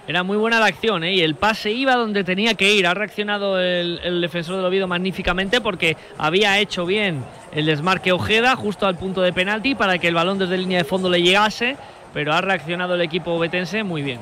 Era muy buena la acción ¿eh? y el pase iba donde tenía que ir. Ha reaccionado el, el defensor del Oviedo magníficamente porque había hecho bien el desmarque Ojeda justo al punto de penalti para que el balón desde línea de fondo le llegase, pero ha reaccionado el equipo obetense muy bien.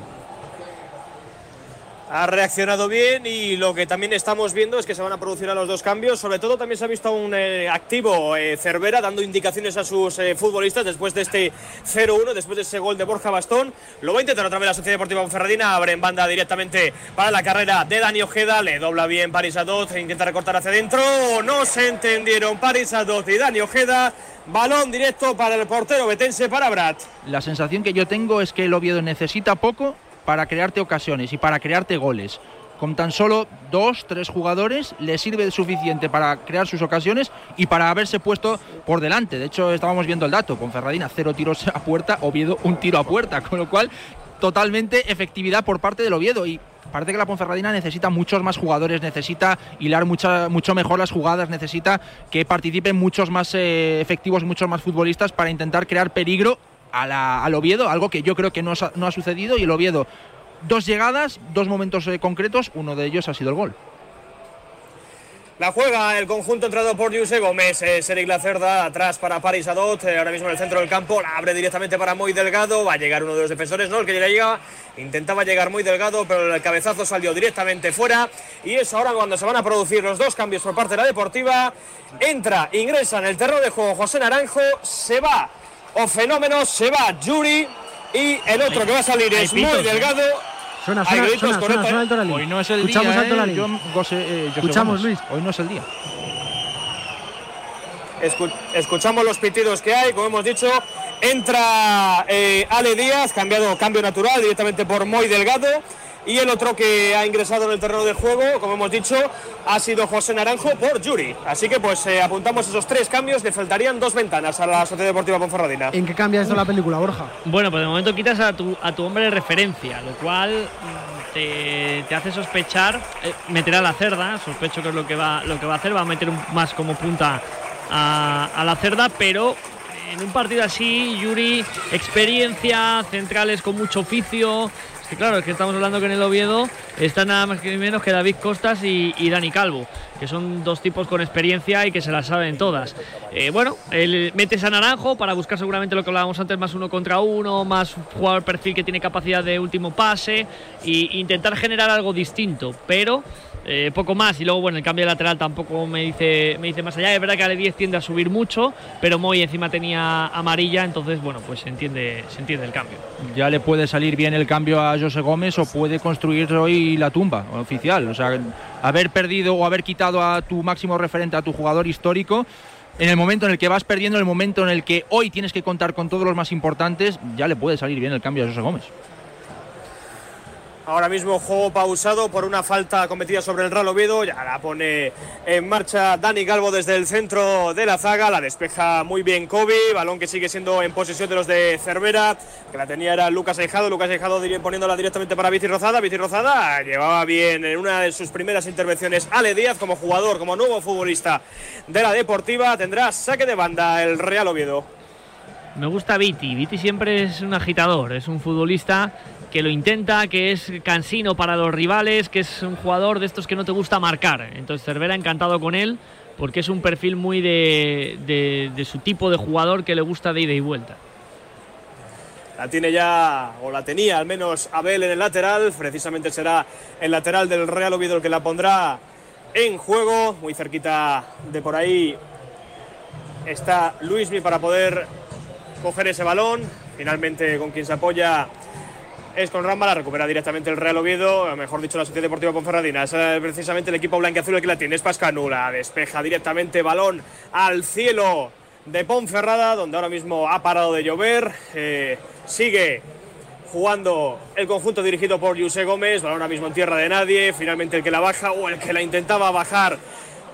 Ha reaccionado bien y lo que también estamos viendo es que se van a producir a los dos cambios. Sobre todo también se ha visto un eh, activo eh, Cervera dando indicaciones a sus eh, futbolistas después de este 0-1, después de ese gol de Borja Bastón. Lo va a intentar otra vez la Sociedad Deportiva Ponferradina, abre en banda directamente para la carrera de Dani Ojeda, le dobla bien Paris Adot, e intenta recortar hacia adentro. No se entendieron Paris Adot y Dani Ojeda. Balón directo para el portero betense para Brad. La sensación que yo tengo es que el Oviedo necesita poco para crearte ocasiones y para crearte goles. Con tan solo dos, tres jugadores le sirve suficiente para crear sus ocasiones y para haberse puesto por delante. De hecho, estábamos viendo el dato, con Ferradina cero tiros a puerta, Oviedo un tiro a puerta, con lo cual totalmente efectividad por parte del Oviedo y parece que la Ponferradina necesita muchos más jugadores, necesita hilar mucha, mucho mejor las jugadas, necesita que participen muchos más eh, efectivos, muchos más futbolistas para intentar crear peligro al Oviedo, algo que yo creo que no, ha sucedido y el Oviedo, dos llegadas, dos momentos eh, concretos, uno de ellos ha sido el gol. La juega el conjunto entrado por Jose Gómez. Eric Lacerda atrás para Paris Adot. Eh, ahora mismo en el centro del campo. La abre directamente para Muy Delgado. Va a llegar uno de los defensores, ¿no? El que ya llega. Intentaba llegar Muy Delgado, pero el cabezazo salió directamente fuera. Y es ahora cuando se van a producir los dos cambios por parte de la Deportiva. Entra, ingresa en el terreno de juego José Naranjo. Se va o fenómeno, se va Yuri y el otro que va a salir es muy delgado. Suena, suena, suena, suena, suena Hoy no es el Escuchamos día. ¿eh? Yo, eh, Escuchamos, Luis. Hoy no es el día. escuchamos los pitidos que hay, como hemos dicho. Entra eh, Ale Díaz, cambiado cambio natural directamente por Moy Delgado y el otro que ha ingresado en el terreno de juego, como hemos dicho, ha sido José Naranjo por Yuri. Así que pues eh, apuntamos esos tres cambios, le faltarían dos ventanas a la Sociedad Deportiva Ponferradina. ¿En qué cambia esto la película, Borja? Bueno, pues de momento quitas a tu, a tu hombre de referencia, lo cual mm, te, hace sospechar, eh, meterá a la cerda, sospecho que es lo que va, lo que va a hacer, va a meter más como punta a, a la cerda, pero en un partido así, Yuri, experiencia, centrales con mucho oficio, que claro, es que estamos hablando que en el Oviedo están nada más que menos que David Costas y, Dani Calvo, que son dos tipos con experiencia y que se las saben todas. Eh, bueno, él metes a Naranjo para buscar seguramente lo que hablábamos antes, más uno contra uno, más jugador perfil que tiene capacidad de último pase e intentar generar algo distinto, pero eh, poco más. Y luego, bueno, el cambio de lateral tampoco me dice, me dice más allá. Es verdad que Ale 10 tiende a subir mucho, pero Moy encima tenía amarilla, entonces, bueno, pues se entiende, se entiende el cambio. Ya le puede salir bien el cambio a José Gómez o puede construir hoy la tumba oficial. O sea, haber perdido o haber quitado a tu máximo referente, a tu jugador histórico en el momento en el que vas perdiendo, en el momento en el que hoy tienes que contar con todos los más importantes, ya le puede salir bien el cambio a José Gómez. Ahora mismo juego pausado por una falta cometida sobre el Real Oviedo. Ya la pone en marcha Dani Galvo desde el centro de la zaga. La despeja muy bien Kobe. Balón que sigue siendo en posesión de los de Cervera. Que la tenía era Lucas Eijado. Lucas Eijado poniéndola directamente para Vici Rozada. Vici Rozada llevaba bien en una de sus primeras intervenciones Ale Díaz como jugador, como nuevo futbolista de la Deportiva. Tendrá saque de banda el Real Oviedo. Me gusta Viti. Viti siempre es un agitador. Es un futbolista que lo intenta, que es cansino para los rivales, que es un jugador de estos que no te gusta marcar. Entonces Cervera encantado con él porque es un perfil muy de, su tipo de jugador que le gusta de ida y vuelta. La tiene ya, o la tenía al menos Abel en el lateral, precisamente será el lateral del Real Oviedo el que la pondrá en juego, muy cerquita de por ahí está Luismi para poder coger ese balón, finalmente con quien se apoya es con Ramba, la recupera directamente el Real Oviedo, mejor dicho la Sociedad Deportiva Ponferradina. Es eh, precisamente el equipo blanqueazul el que la tiene, es Pascanula, despeja directamente balón al cielo de Ponferrada, donde ahora mismo ha parado de llover, eh, sigue jugando el conjunto dirigido por José Gómez, balón ahora mismo en tierra de nadie, finalmente el que la baja o el que la intentaba bajar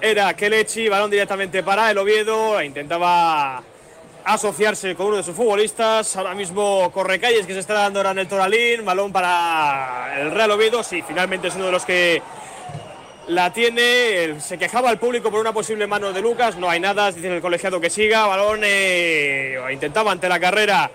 era Kelechi, balón directamente para el Oviedo, intentaba asociarse con uno de sus futbolistas. Ahora mismo corre calles que se está dando ahora en el Toralín. Balón para el Real Oviedo. Sí, finalmente es uno de los que la tiene. Se quejaba el público por una posible mano de Lucas. No hay nada. Dice el colegiado que siga. Balón eh, intentaba ante la carrera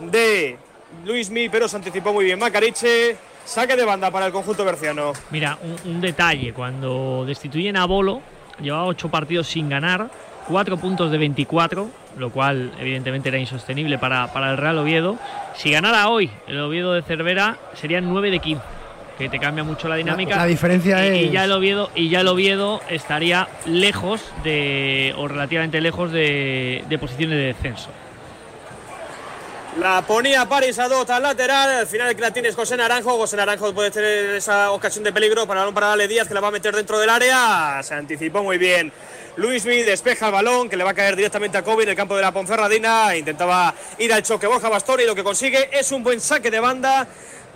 de Luismi, pero se anticipó muy bien Macariche. Saque de banda para el conjunto berciano. Mira, un, un detalle. Cuando destituyen a Bolo, llevaba ocho partidos sin ganar 4 puntos de 24, lo cual evidentemente era insostenible para, para, el Real Oviedo. Si ganara hoy el Oviedo de Cervera, serían 9 de 15. que te cambia mucho la dinámica. la diferencia y, y es- ya el Oviedo y ya el Oviedo estaría lejos de o relativamente lejos de, de posiciones de descenso. La ponía Paris Adot al lateral. Al final que la tienes José Naranjo. José Naranjo puede tener esa ocasión de peligro para para Ale Díaz que la va a meter dentro del área. Se anticipó muy bien. Luismi despeja el balón que le va a caer directamente a Kobe en el campo de la Ponferradina. Intentaba ir al choque Borja y lo que consigue es un buen saque de banda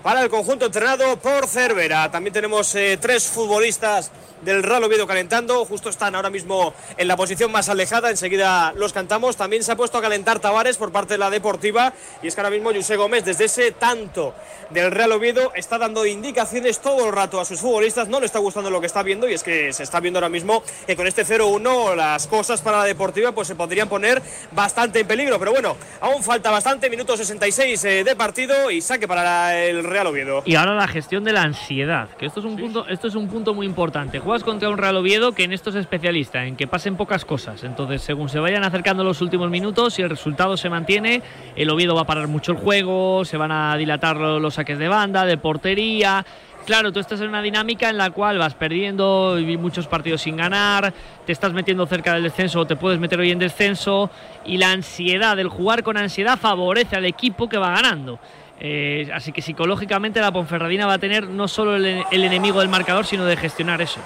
para el conjunto entrenado por Cervera. También tenemos eh, tres futbolistas del Real Oviedo calentando. Justo están ahora mismo en la posición más alejada. Enseguida los cantamos. También se ha puesto a calentar Tavares por parte de la Deportiva. Y es que ahora mismo José Gómez, desde ese tanto del Real Oviedo, está dando indicaciones todo el rato a sus futbolistas. No le está gustando lo que está viendo. Y es que se está viendo ahora mismo que con este 0-1 las cosas para la Deportiva pues se podrían poner bastante en peligro. Pero bueno, aún falta bastante. Minuto 66 eh, de partido y saque para el Real Oviedo. Y ahora la gestión de la ansiedad, que esto es un punto, esto es un punto muy importante. Juegas contra un Real Oviedo que en esto es especialista, en que pasen pocas cosas. Entonces, según se vayan acercando los últimos minutos, si el resultado se mantiene, el Oviedo va a parar mucho el juego, se van a dilatar lo- los saques de banda, de portería. Claro, tú estás en una dinámica en la cual vas perdiendo muchos partidos sin ganar, te estás metiendo cerca del descenso o te puedes meter hoy en descenso y la ansiedad, el jugar con ansiedad favorece al equipo que va ganando. Eh, así que psicológicamente la Ponferradina va a tener no solo el, enemigo del marcador, sino de gestionar eso.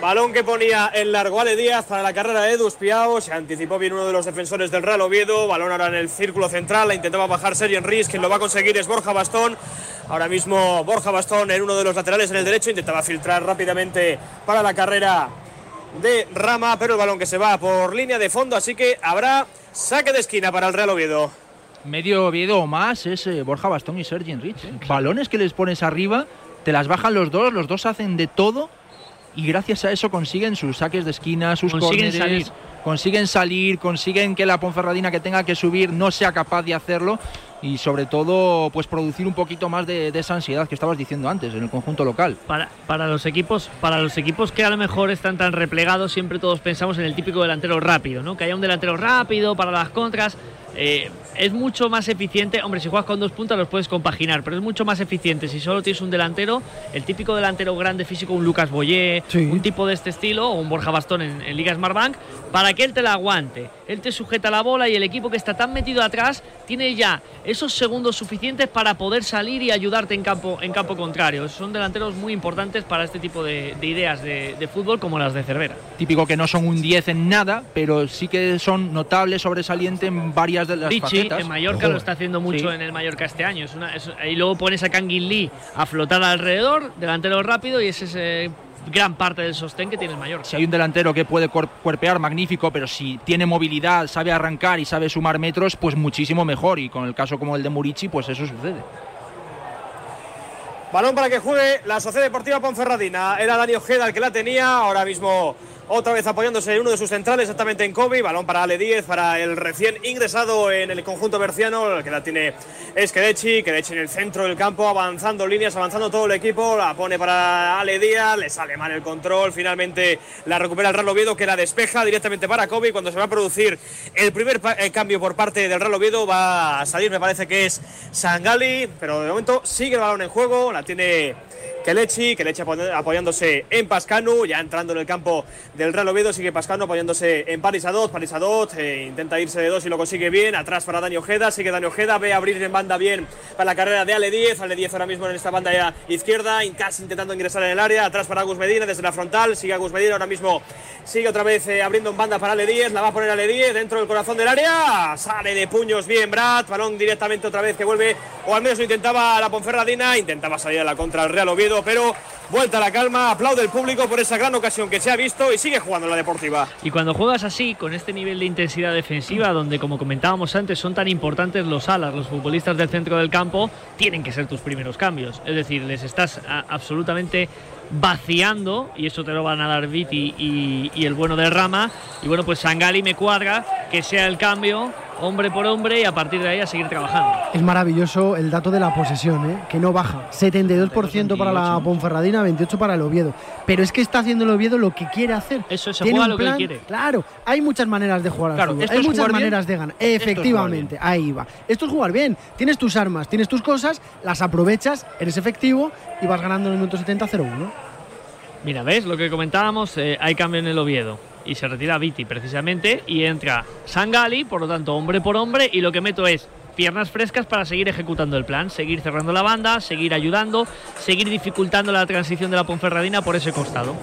Balón que ponía el largo Ale Díaz para la carrera de Edu Espiao. Se anticipó bien uno de los defensores del Real Oviedo. Balón ahora en el círculo central. La intentaba bajar Sergio Enris. Quien lo va a conseguir es Borja Bastón. Ahora mismo Borja Bastón en uno de los laterales en el derecho. Intentaba filtrar rápidamente para la carrera de Rama. Pero el balón que se va por línea de fondo. Así que habrá saque de esquina para el Real Oviedo. Medio Oviedo o más es eh, Borja Bastón y Sergi Enrich. ¿eh? Balones que les pones arriba, te las bajan los dos, los dos hacen de todo y gracias a eso consiguen sus saques de esquina, sus Consiguen córneres, salir. consiguen salir, consiguen que la Ponferradina que tenga que subir no sea capaz de hacerlo y sobre todo pues producir un poquito más de, de esa ansiedad que estabas diciendo antes en el conjunto local. Para, para los equipos, para los equipos que a lo mejor están tan replegados, siempre todos pensamos en el típico delantero rápido, ¿no? Que haya un delantero rápido para las contras. Eh, es mucho más eficiente, hombre, si juegas con dos puntas los puedes compaginar, pero es mucho más eficiente si solo tienes un delantero, el típico delantero grande físico, un Lucas Boyé, un tipo de este estilo, o un Borja Bastón en, en Liga Smartbank, para que él te la aguante. Él te sujeta la bola y el equipo que está tan metido atrás tiene ya esos segundos suficientes para poder salir y ayudarte en campo, en campo contrario. Son delanteros muy importantes para este tipo de, de ideas de, de fútbol como las de Cervera. Típico que no son un 10 en nada, pero sí que son notables, sobresalientes en varias de las Richie facetas. en Mallorca lo está haciendo mucho Sí. en el Mallorca este año. Es una, es- y luego pones a Kangin Lee a flotar alrededor, delantero rápido, y ese es eh, gran parte del sostén que tiene el Mallorca. Si hay un delantero que puede cuer- cuerpear, magnífico, pero si tiene movilidad, sabe arrancar y sabe sumar metros, pues muchísimo mejor. Y con el caso como el de Murici, pues eso sucede. Balón para que juegue la Sociedad Deportiva Ponferradina. Era Dani Ojeda el que la tenía. Ahora mismo otra vez apoyándose en uno de sus centrales, exactamente en Kobe. Balón para Ale 10, para el recién ingresado en el conjunto berciano. El que la tiene es Kedechi. En el centro del campo, avanzando líneas, avanzando todo el equipo. La pone para Ale Díaz. Le sale mal el control. Finalmente la recupera el Real Oviedo, que la despeja directamente para Kobe. Cuando se va a producir el primer eh, cambio por parte del Real Oviedo, va a salir, me parece que es Sangali. Pero de momento sigue el balón en juego. La tiene Kelechi, Kelechi apo- apoyándose en Pascanu, ya entrando en el campo del Real Oviedo, sigue Pascanu apoyándose en Paris Adot, Paris Adot eh, intenta irse de dos y lo consigue bien, atrás para Dani Ojeda, sigue Dani Ojeda, ve a abrir en banda bien para la carrera de Ale 10, Ale 10 ahora mismo en esta banda ya izquierda, casi intentando ingresar en el área, atrás para Agus Medina desde la frontal, sigue Agus Medina ahora mismo, sigue otra vez eh, abriendo en banda para Ale 10, la va a poner Ale 10 dentro del corazón del área, sale de puños bien Brad, balón directamente otra vez que vuelve, o al menos lo intentaba la Ponferradina, intentaba salir a la contra el Real Oviedo, pero vuelta a la calma, aplaude el público por esa gran ocasión que se ha visto y sigue jugando la Deportiva. Y cuando juegas así, con este nivel de intensidad defensiva, donde como comentábamos antes, son tan importantes los alas, los futbolistas del centro del campo, tienen que ser tus primeros cambios. Es decir, les estás absolutamente vaciando, y eso te lo van a dar Viti y, y el bueno de Rama. Y bueno, pues Sangali me cuadra que sea el cambio hombre por hombre y a partir de ahí a seguir trabajando. Es maravilloso el dato de la posesión, ¿eh? que no baja. 72% para la Ponferradina, 28% para el Oviedo. Pero es que está haciendo el Oviedo lo que quiere hacer. Eso, Tiene juega lo que plan- quiere. Claro, hay muchas maneras de jugar al fútbol. Hay es muchas bien, maneras de ganar. es Efectivamente, ahí va. Esto es jugar bien. Tienes tus armas, tienes tus cosas, las aprovechas, eres efectivo y vas ganando en el minuto 70 0-1. Mira, ¿ves lo que comentábamos? Eh, hay cambio en el Oviedo. Y se retira Viti precisamente y entra Sangali, por lo tanto, hombre por hombre. Y lo que meto es piernas frescas para seguir ejecutando el plan, seguir cerrando la banda, seguir ayudando, seguir dificultando la transición de la Ponferradina por ese costado.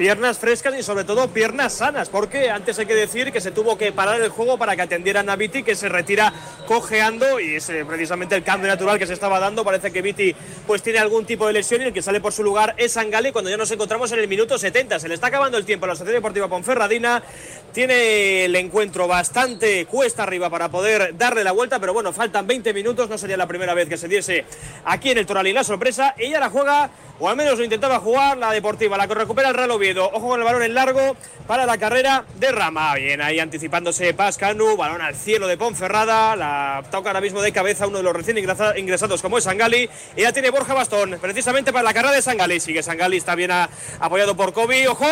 Piernas frescas y sobre todo piernas sanas, porque antes hay que decir que se tuvo que parar el juego para que atendieran a Viti, que se retira cojeando y es eh, precisamente el cambio natural que se estaba dando. Parece que Viti pues tiene algún tipo de lesión y el que sale por su lugar es Sangali cuando ya nos encontramos en el minuto 70. Se le está acabando el tiempo a la Sociedad Deportiva Ponferradina. Tiene el encuentro bastante cuesta arriba para poder darle la vuelta, pero bueno, faltan 20 minutos, no sería la primera vez que se diese aquí en el Toralín la sorpresa. Ella la juega, o al menos lo intentaba jugar, la Deportiva, la que recupera el Real Oviedo. Ojo con el balón en largo para la carrera de Rama. Bien, ahí anticipándose Pascanu, balón al cielo de Ponferrada, la toca ahora mismo de cabeza uno de los recién ingresa- ingresados como es Sangali. Y ya tiene Borja Bastón, precisamente para la carrera de Sangali. Sigue Sangali, está bien a- apoyado por Kobe. ¡Ojo!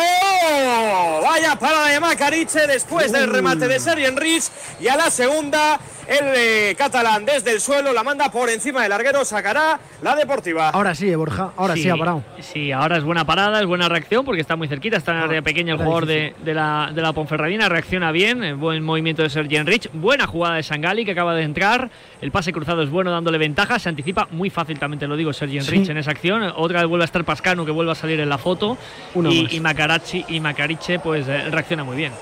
Vaya parada de Macariche después del remate de Serien Rich. Y a la segunda, el eh, catalán desde el suelo la manda por encima del larguero, sacará la deportiva. Ahora sí, eh, Borja, ahora sí, ha parado. Sí, ahora es buena parada, es buena reacción porque está muy cerquita, está en el área pequeña el jugador de, de la, de la Ponferradina, reacciona bien, eh, buen movimiento de Sergio Rich, buena jugada de Sangali que acaba de entrar, el pase cruzado es bueno dándole ventaja, se anticipa muy fácil también te lo digo Sergio Sí. Rich en esa acción, otra vez vuelve a estar Pascano que vuelve a salir en la foto Uno y, más. y Macarachi y Macariche pues eh, reacciona muy bien.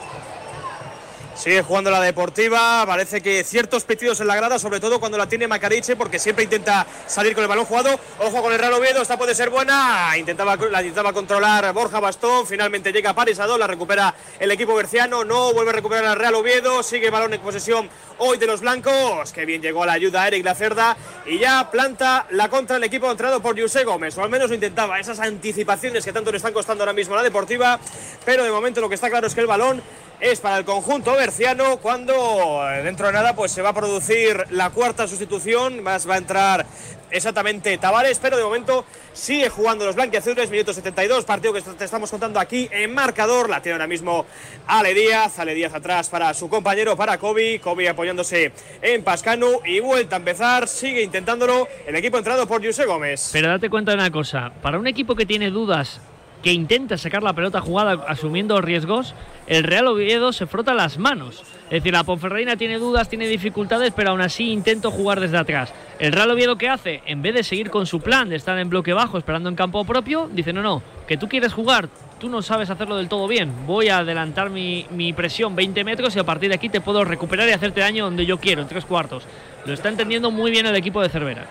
Sigue jugando la deportiva, parece que ciertos pitidos en la grada, sobre todo cuando la tiene Macariche, porque siempre intenta salir con el balón jugado. Ojo con el Real Oviedo, esta puede ser buena. Intentaba, la intentaba controlar Borja Bastón, finalmente llega Paris Adol, la recupera el equipo berciano, no vuelve a recuperar al Real Oviedo, sigue balón en posesión hoy de los blancos. Que bien llegó a la ayuda Eric Lacerda y ya planta la contra el equipo entrenado por José Gómez, o al menos lo intentaba. Esas anticipaciones que tanto le están costando ahora mismo a la deportiva, pero de momento lo que está claro es que el balón es para el conjunto berciano cuando eh, dentro de nada pues se va a producir la cuarta sustitución, más va a entrar exactamente Tavares, pero de momento sigue jugando los blanquiazules, minuto 72, partido que te estamos contando aquí en marcador, la tiene ahora mismo Ale Díaz, Ale Díaz atrás para su compañero, para Kobe, Kobe apoyándose en Pascanu. Y vuelta a empezar, sigue intentándolo el equipo entrado por José Gómez. Pero date cuenta de una cosa, para un equipo que tiene dudas, que intenta sacar la pelota jugada asumiendo riesgos, el Real Oviedo se frota las manos. Es decir, la Ponferradina tiene dudas, tiene dificultades, pero aún así intento jugar desde atrás. El Real Oviedo, ¿qué hace? En vez de seguir con su plan de estar en bloque bajo esperando en campo propio, dice, no, no, que tú quieres jugar, tú no sabes hacerlo del todo bien. Voy a adelantar mi, mi presión 20 metros y a partir de aquí te puedo recuperar y hacerte daño donde yo quiero, en tres cuartos. Lo está entendiendo muy bien el equipo de Cervera.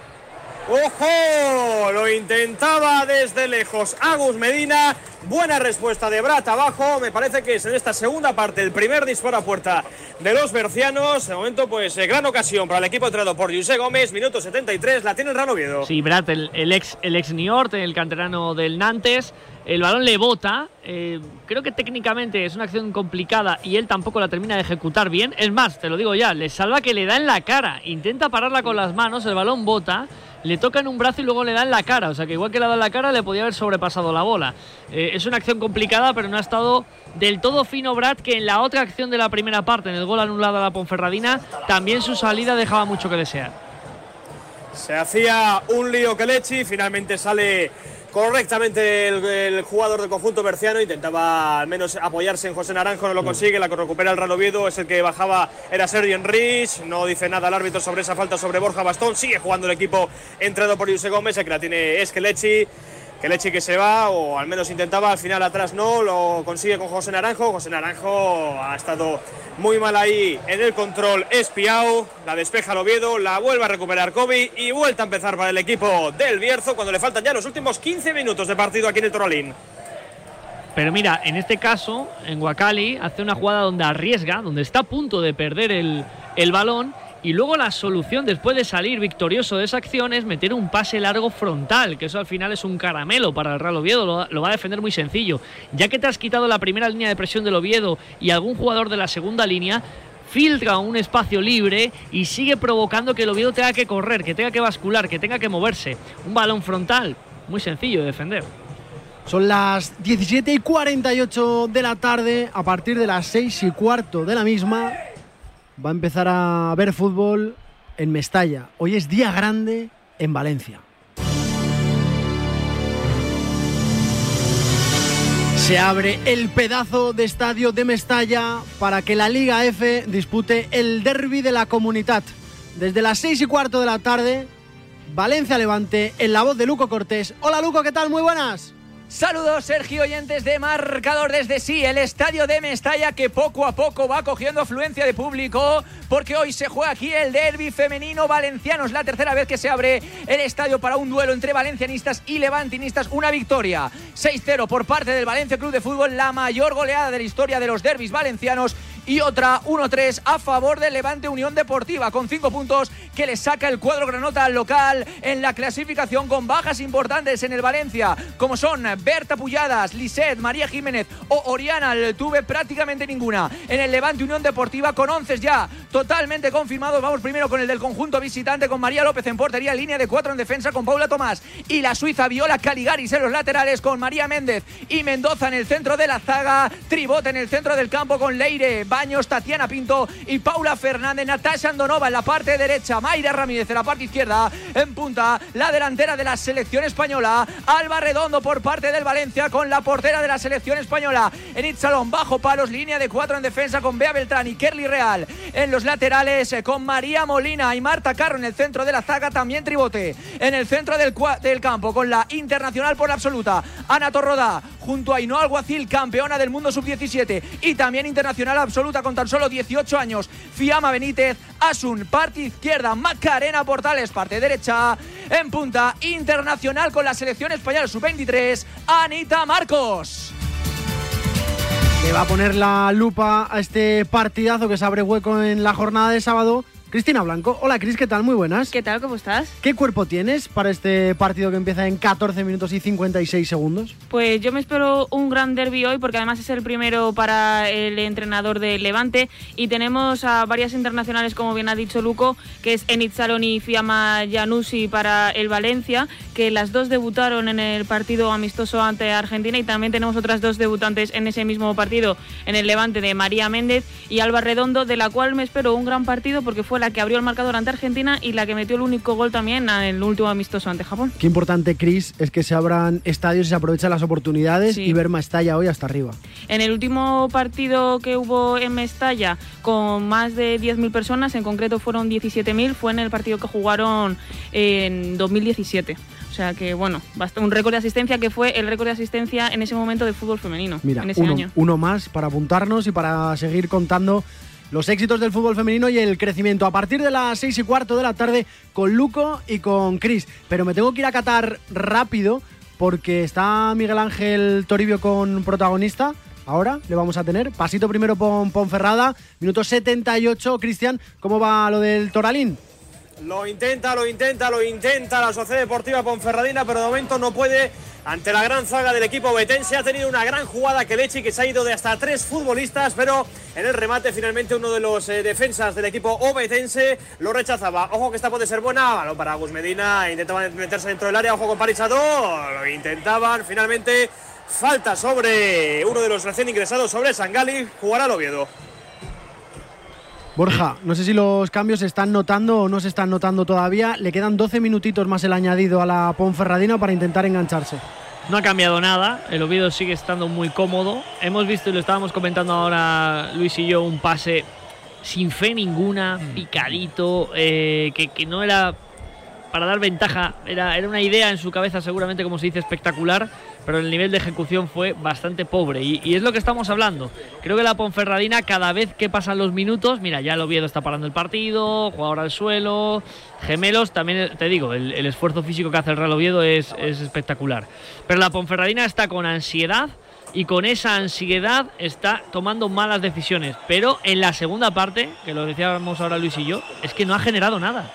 ¡Ojo! Lo intentaba desde lejos Agus Medina. Buena respuesta de Brat abajo. Me parece que es en esta segunda parte el primer disparo a puerta de los bercianos. De momento, pues eh, gran ocasión para el equipo entrado por José Gómez. Minuto 73. La tiene el Real Oviedo. Sí, Brad, el, el ex, el ex Niort, el canterano del Nantes. El balón le bota. eh, creo que técnicamente es una acción complicada y él tampoco la termina de ejecutar bien. Es más, te lo digo ya, le salva que le da en la cara. Intenta pararla con las manos, el balón bota. Le toca en un brazo y luego le da en la cara. O sea que igual que le da en la cara, le podía haber sobrepasado la bola. Eh, es una acción complicada, pero no ha estado del todo fino Brad, que en la otra acción de la primera parte, en el gol anulado a la Ponferradina, también su salida dejaba mucho que desear. Se hacía un lío Kelechi. Finalmente sale correctamente el, el jugador del conjunto berciano. Intentaba al menos apoyarse en José Naranjo, no lo consigue. La que recupera el Real Oviedo es el que bajaba, era Sergio Enrich. No dice nada el árbitro sobre esa falta sobre Borja Bastón. Sigue jugando el equipo entrado por José Gómez, el que la tiene es Kelechi. Kelechi que se va, o al menos intentaba, al final atrás no, lo consigue con José Naranjo. José Naranjo ha estado muy mal ahí en el control espiao. La despeja el Oviedo, la vuelve a recuperar Kobe y vuelta a empezar para el equipo del Bierzo cuando le faltan ya los últimos 15 minutos de partido aquí en el Torolín. Pero mira, en este caso, en Wakali hace una jugada donde arriesga, donde está a punto de perder el, el balón. Y luego la solución, después de salir victorioso de esa acción, es meter un pase largo frontal, que eso al final es un caramelo para el Real Oviedo, lo, va a defender muy sencillo. Ya que te has quitado la primera línea de presión del Oviedo y algún jugador de la segunda línea, filtra un espacio libre y sigue provocando que el Oviedo tenga que correr, que tenga que bascular, que tenga que moverse. Un balón frontal, muy sencillo de defender. Son las 17 y 48 de la tarde. A partir de las 6 y cuarto de la misma va a empezar a ver fútbol en Mestalla. Hoy es día grande en Valencia. Se abre el pedazo de estadio de Mestalla para que la Liga F dispute el derby de la comunidad. Desde las 6 y cuarto de la tarde, Valencia Levante en la voz de Luco Cortés. Hola Luco, ¿qué tal? Muy buenas. Saludos Sergio oyentes de marcador desde sí, el estadio de Mestalla que poco a poco va cogiendo afluencia de público porque hoy se juega aquí el derby femenino valenciano. Es la tercera vez que se abre el estadio para un duelo entre valencianistas y levantinistas. Una victoria 6-0 por parte del Valencia Club de Fútbol, la mayor goleada de la historia de los derbis valencianos y otra 1-3 a favor del Levante Unión Deportiva con cinco puntos que le saca el cuadro granota al local en la clasificación con bajas importantes en el Valencia como son Berta Pulladas, Lisset, María Jiménez o Oriana tuve prácticamente ninguna. En el Levante Unión Deportiva con 11 ya totalmente confirmados vamos primero con el del conjunto visitante con María López en portería línea de cuatro en defensa con Paula Tomás y la suiza Viola Caligaris en los laterales con María Méndez y Mendoza en el centro de la zaga Tribot en el centro del campo con Leire Baños, Tatiana Pinto y Paula Fernández, Natasha Andonova en la parte derecha, Mayra Ramírez en la parte izquierda, en punta, la delantera de la selección española, Alba Redondo por parte del Valencia con la portera de la selección española, en Itzalón, bajo palos, línea de cuatro en defensa con Bea Beltrán y Kerly Real, en los laterales eh, con María Molina y Marta Carro en el centro de la zaga, también Tribote, en el centro del, del campo con la internacional por la absoluta, Ana Torroda, junto a Ainhoa Alguacil, campeona del mundo sub-17 y también internacional absoluta con tan solo 18 años. Fiamma Benítez, Asun, parte izquierda, Macarena Portales, parte derecha, en punta, internacional con la selección española sub-23, Anita Marcos. Le va a poner la lupa a este partidazo que se abre hueco en la jornada de sábado. Cristina Blanco. Hola Cris, ¿qué tal? Muy buenas. ¿Qué tal? ¿Cómo estás? ¿Qué cuerpo tienes para este partido que empieza en 14 minutos y 56 segundos? Pues yo me espero un gran derby hoy porque además es el primero para el entrenador de Levante y tenemos a varias internacionales, como bien ha dicho Luco, que es Enid Saloni y Fiamma Janussi para el Valencia, que las dos debutaron en el partido amistoso ante Argentina y también tenemos otras dos debutantes en ese mismo partido en el Levante de María Méndez y Alba Redondo, de la cual me espero un gran partido porque fue la que abrió el marcador ante Argentina y la que metió el único gol también en el último amistoso ante Japón. Qué importante, Cris, es que se abran estadios y se aprovechen las oportunidades Sí. y ver Mestalla hoy hasta arriba. En el último partido que hubo en Mestalla con más de 10.000 personas, en concreto fueron 17.000, fue en el partido que jugaron en 2017. O sea que, bueno, un récord de asistencia que fue el récord de asistencia en ese momento de fútbol femenino, Mira, en ese uno, año. uno más para apuntarnos y para seguir contando los éxitos del fútbol femenino y el crecimiento a partir de las seis y cuarto de la tarde con Luco y con Cris. Pero me tengo que ir a Qatar rápido porque está Miguel Ángel Toribio con protagonista. Ahora le vamos a tener. Pasito primero con Ponferrada, minuto 78. Cristian, ¿cómo va lo del Toralín? Lo intenta, lo intenta, lo intenta la Sociedad Deportiva Ponferradina, pero de momento no puede. Ante la gran zaga del equipo betense ha tenido una gran jugada que Lechi que se ha ido de hasta tres futbolistas, pero en el remate finalmente uno de los eh, defensas del equipo obetense lo rechazaba. Ojo que esta puede ser buena, balón para Gus Medina, intentaban meterse dentro del área, ojo con Parichador, lo intentaban, finalmente falta sobre uno de los recién ingresados sobre Sangali, jugará el Oviedo. Borja, no sé si los cambios se están notando o no se están notando todavía. Le quedan 12 minutitos más el añadido a la Ponferradina para intentar engancharse. No ha cambiado nada, el Oviedo sigue estando muy cómodo. Hemos visto, y lo estábamos comentando ahora Luis y yo, un pase sin fe ninguna, picadito, eh, que, que no era para dar ventaja, era, era una idea en su cabeza seguramente, como se dice, espectacular, pero el nivel de ejecución fue bastante pobre. Y, es lo que estamos hablando. Creo que la Ponferradina, cada vez que pasan los minutos, mira, ya el Oviedo está parando el partido, jugador al suelo, gemelos, también te digo, el, el esfuerzo físico que hace el Real Oviedo es, es espectacular. Pero la Ponferradina está con ansiedad y con esa ansiedad está tomando malas decisiones. Pero en la segunda parte, que lo decíamos ahora Luis y yo, es que no ha generado nada.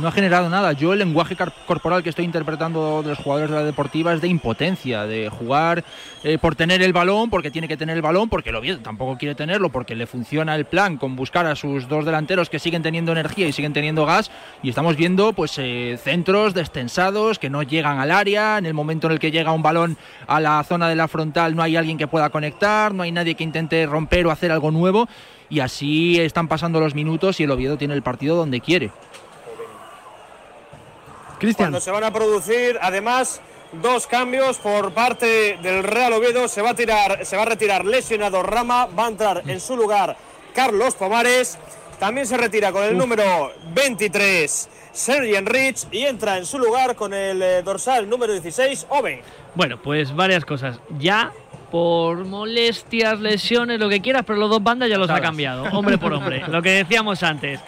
No ha generado nada. Yo el lenguaje corporal que estoy interpretando de los jugadores de la deportiva es de impotencia, de jugar eh, por tener el balón, porque tiene que tener el balón, porque lo tampoco quiere tenerlo, porque le funciona el plan con buscar a sus dos delanteros que siguen teniendo energía y siguen teniendo gas. Y estamos viendo pues eh, centros descensados que no llegan al área. En el momento en el que llega un balón a la zona de la frontal no hay alguien que pueda conectar, no hay nadie que intente romper o hacer algo nuevo. Y así están pasando los minutos y el Oviedo tiene el partido donde quiere. Cuando se van a producir, además, dos cambios por parte del Real Oviedo. Se va a tirar, se va a retirar lesionado Rama, va a entrar en su lugar Carlos Pomares. También se retira con el número 23 Sergi Enrich y entra en su lugar con el eh, dorsal número 16 Oven. Bueno, pues varias cosas. Ya por molestias, lesiones, lo que quieras, pero los dos bandas ya los ha cambiado, hombre por hombre. lo que decíamos antes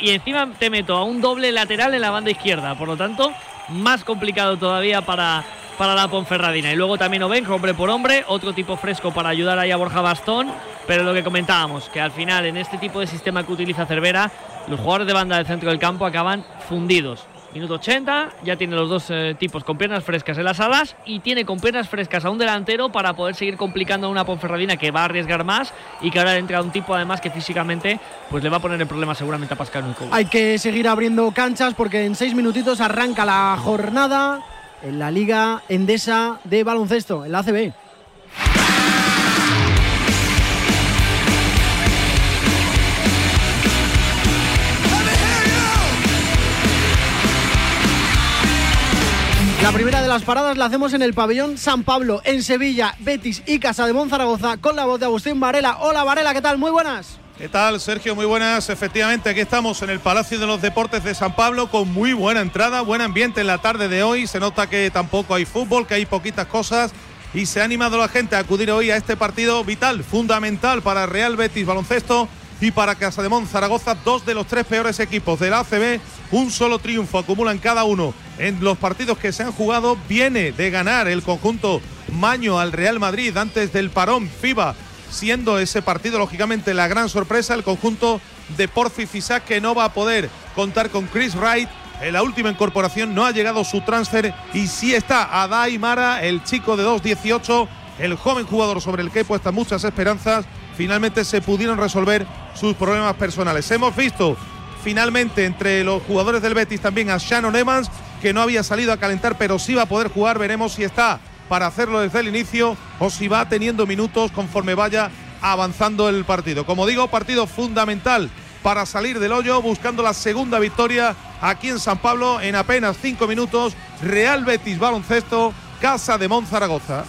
y encima te meto a un doble lateral en la banda izquierda. Por lo tanto, más complicado todavía para, para la Ponferradina. Y luego también Obenjo, hombre por hombre, otro tipo fresco para ayudar ahí a Borja Bastón. Pero lo que comentábamos, que al final en este tipo de sistema que utiliza Cervera, los jugadores de banda del centro del campo acaban fundidos. Minuto 80, ya tiene los dos eh, tipos con piernas frescas en las alas y tiene con piernas frescas a un delantero para poder seguir complicando a una Ponferradina que va a arriesgar más y que ahora entra un tipo además que físicamente pues le va a poner en problema seguramente a Pascal Nuco. Hay que seguir abriendo canchas porque en seis minutitos arranca la jornada en la Liga Endesa de Baloncesto, en la ACB. La primera de las paradas la hacemos en el pabellón San Pablo, en Sevilla, Betis y Casa de Monzaragoza, con la voz de Agustín Varela. Hola Varela, ¿qué tal? Muy buenas. ¿Qué tal, Sergio? Muy buenas. Efectivamente, aquí estamos en el Palacio de los Deportes de San Pablo con muy buena entrada, buen ambiente en la tarde de hoy. Se nota que tampoco hay fútbol, que hay poquitas cosas y se ha animado la gente a acudir hoy a este partido vital, fundamental para Real Betis Baloncesto y para Casa de Zaragoza, dos de los tres peores equipos del ACB, un solo triunfo acumulan cada uno en los partidos que se han jugado. Viene de ganar el conjunto Maño al Real Madrid antes del parón FIBA, siendo ese partido lógicamente la gran sorpresa, el conjunto de Porfi Fisac que no va a poder contar con Chris Wright. En la última incorporación no ha llegado su transfer y sí está Adai Mara, el chico de 2'18, el joven jugador sobre el que he puesto muchas esperanzas finalmente se pudieron resolver sus problemas personales. Hemos visto finalmente entre los jugadores del Betis también a Shannon Evans, que no había salido a calentar, pero sí va a poder jugar. Veremos si está para hacerlo desde el inicio o si va teniendo minutos conforme vaya avanzando el partido. Como digo, partido fundamental para salir del hoyo, buscando la segunda victoria aquí en San Pablo en apenas cinco minutos. Real Betis Baloncesto, Casa de Monzaragoza.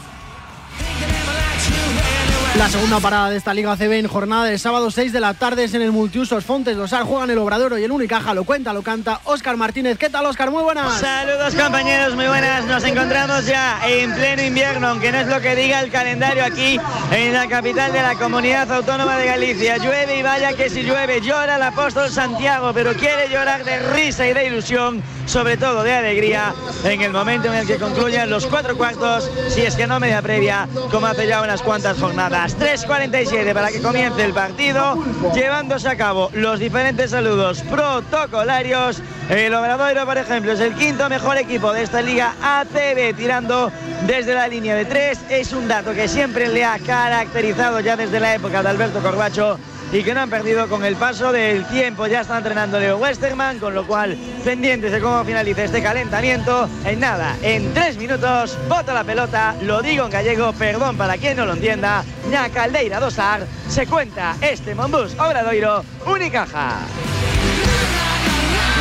La segunda parada de esta Liga CB en jornada del sábado 6 de la tarde es en el Multiusos Fontes. Losar juegan el Obradoro y el Unicaja lo cuenta, lo canta Óscar Martínez. ¿Qué tal, Óscar? Muy buenas. Saludos, compañeros, muy buenas. Nos encontramos ya en pleno invierno, aunque no es lo que diga el calendario aquí en la capital de la comunidad autónoma de Galicia. Llueve y vaya que si llueve, llora el apóstol Santiago, pero quiere llorar de risa y de ilusión, sobre todo de alegría, en el momento en el que concluyan los cuatro cuartos, si es que no media previa, como hace ya unas cuantas jornadas. 3.47 para que comience el partido, llevándose a cabo los diferentes saludos protocolarios. El Obradoiro, por ejemplo, es el quinto mejor equipo de esta liga ACB, tirando desde la línea de tres. Es un dato que siempre le ha caracterizado ya desde la época de Alberto Corbacho y que no han perdido con el paso del tiempo. Ya está entrenando Leo Westerman, con lo cual pendientes de cómo finalice este calentamiento. En nada, en tres minutos, bota la pelota, lo digo en gallego, perdón para quien no lo entienda. ña Caldeira Dosar, se cuenta este Monbus Obradoiro, Unicaja.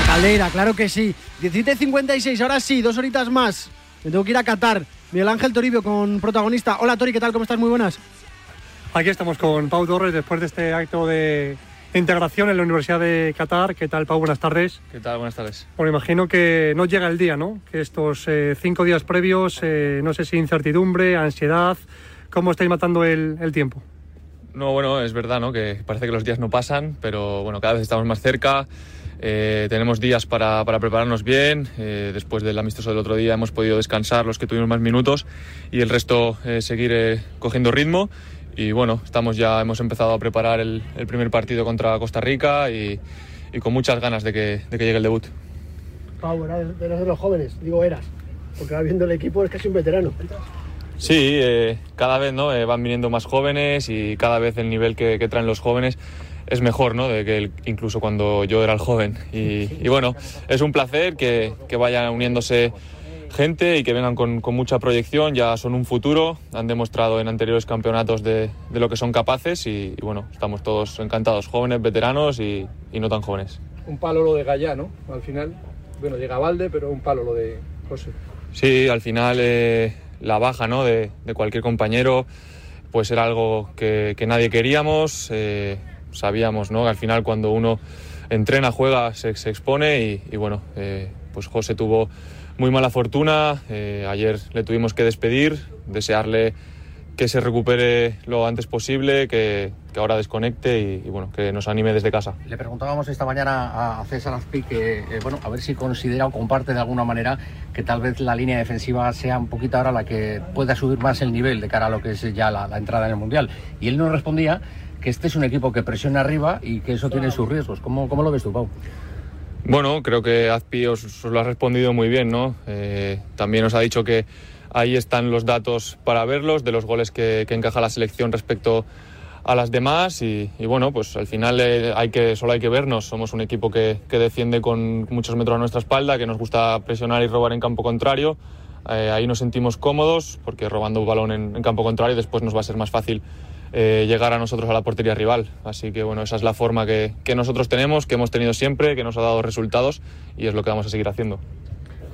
Caldeira, claro que sí. 17.56, ahora sí, dos horitas más. Me tengo que ir a Qatar. Miguel Ángel Toribio con protagonista. Hola Tori, ¿qué tal? ¿Cómo estás? Muy buenas. Aquí estamos con Pau Torres después de este acto de integración en la Universidad de Qatar. ¿Qué tal, Pau? Buenas tardes. ¿Qué tal? Buenas tardes. Bueno, imagino que no llega el día, ¿no? Que estos eh, cinco días previos, eh, no sé si incertidumbre, ansiedad, ¿cómo estáis matando el, tiempo? No, bueno, es verdad, ¿no? Que parece que los días no pasan, pero bueno, cada vez estamos más cerca. Eh, tenemos días para, para prepararnos bien. después del amistoso del otro día hemos podido descansar los que tuvimos más minutos y el resto seguir cogiendo ritmo y bueno, estamos ya, hemos empezado a preparar el, primer partido contra Costa Rica y, con muchas ganas de que, de que llegue el debut. Pau, eras de, los jóvenes, digo eras, porque ahora viendo el equipo es casi un veterano. Sí, eh, cada vez ¿no? Eh, van viniendo más jóvenes y cada vez el nivel que, que traen los jóvenes es mejor, ¿no? De que el- incluso cuando yo era el joven. Y, y bueno, es un placer que, que vayan uniéndose gente y que vengan con, con mucha proyección, ya son un futuro, han demostrado en anteriores campeonatos de, de lo que son capaces y, y bueno, estamos todos encantados, jóvenes, veteranos y, y no tan jóvenes. Un palo lo de Gallá, ¿no? Al final, bueno, llega Valde, pero un palo lo de José. Sí, al final eh, la baja ¿no? de, de cualquier compañero pues era algo que, que nadie queríamos, eh, sabíamos ¿no? que al final cuando uno entrena, juega, se, se expone y, y bueno, eh, pues José tuvo muy mala fortuna, eh, ayer le tuvimos que despedir, desearle que se recupere lo antes posible, que, ahora desconecte y, bueno, que nos anime desde casa. Le preguntábamos esta mañana a César Azpi que, eh, bueno, a ver si considera o comparte de alguna manera que tal vez la línea defensiva sea un poquito ahora la que pueda subir más el nivel de cara a lo que es ya la, la entrada en el Mundial. Y él nos respondía que este es un equipo que presiona arriba y que eso tiene sus riesgos. ¿Cómo, cómo lo ves tú, Pau? Bueno, creo que Azpi os, os lo ha respondido muy bien, ¿no? Eh, también os ha dicho que ahí están los datos para verlos, de los goles que, que encaja la selección respecto a las demás y, y bueno, pues al final eh, hay que, solo hay que vernos. Somos un equipo que, que defiende con muchos metros a nuestra espalda, que nos gusta presionar y robar en campo contrario. Eh, ahí nos sentimos cómodos porque robando un balón en, en campo contrario después nos va a ser más fácil eh, llegar a nosotros a la portería rival. Así que bueno, esa es la forma que, nosotros tenemos, que hemos tenido siempre, que nos ha dado resultados y es lo que vamos a seguir haciendo.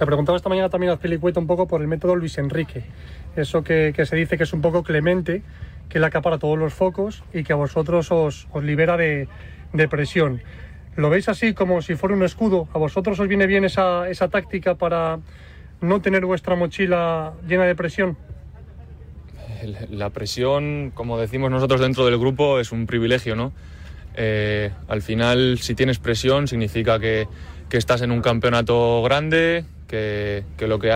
Le preguntaba esta mañana también a Pelicueta un poco por el método Luis Enrique. Eso que, se dice que es un poco clemente, que le acapara todos los focos y que a vosotros os, os libera de, presión. ¿Lo veis así como si fuera un escudo? ¿A vosotros os viene bien esa táctica para no tener vuestra mochila llena de presión? La presión, como decimos nosotros dentro del grupo, es un privilegio, ¿no? Eh, al final, si tienes presión, significa que, estás en un campeonato grande, que, que lo que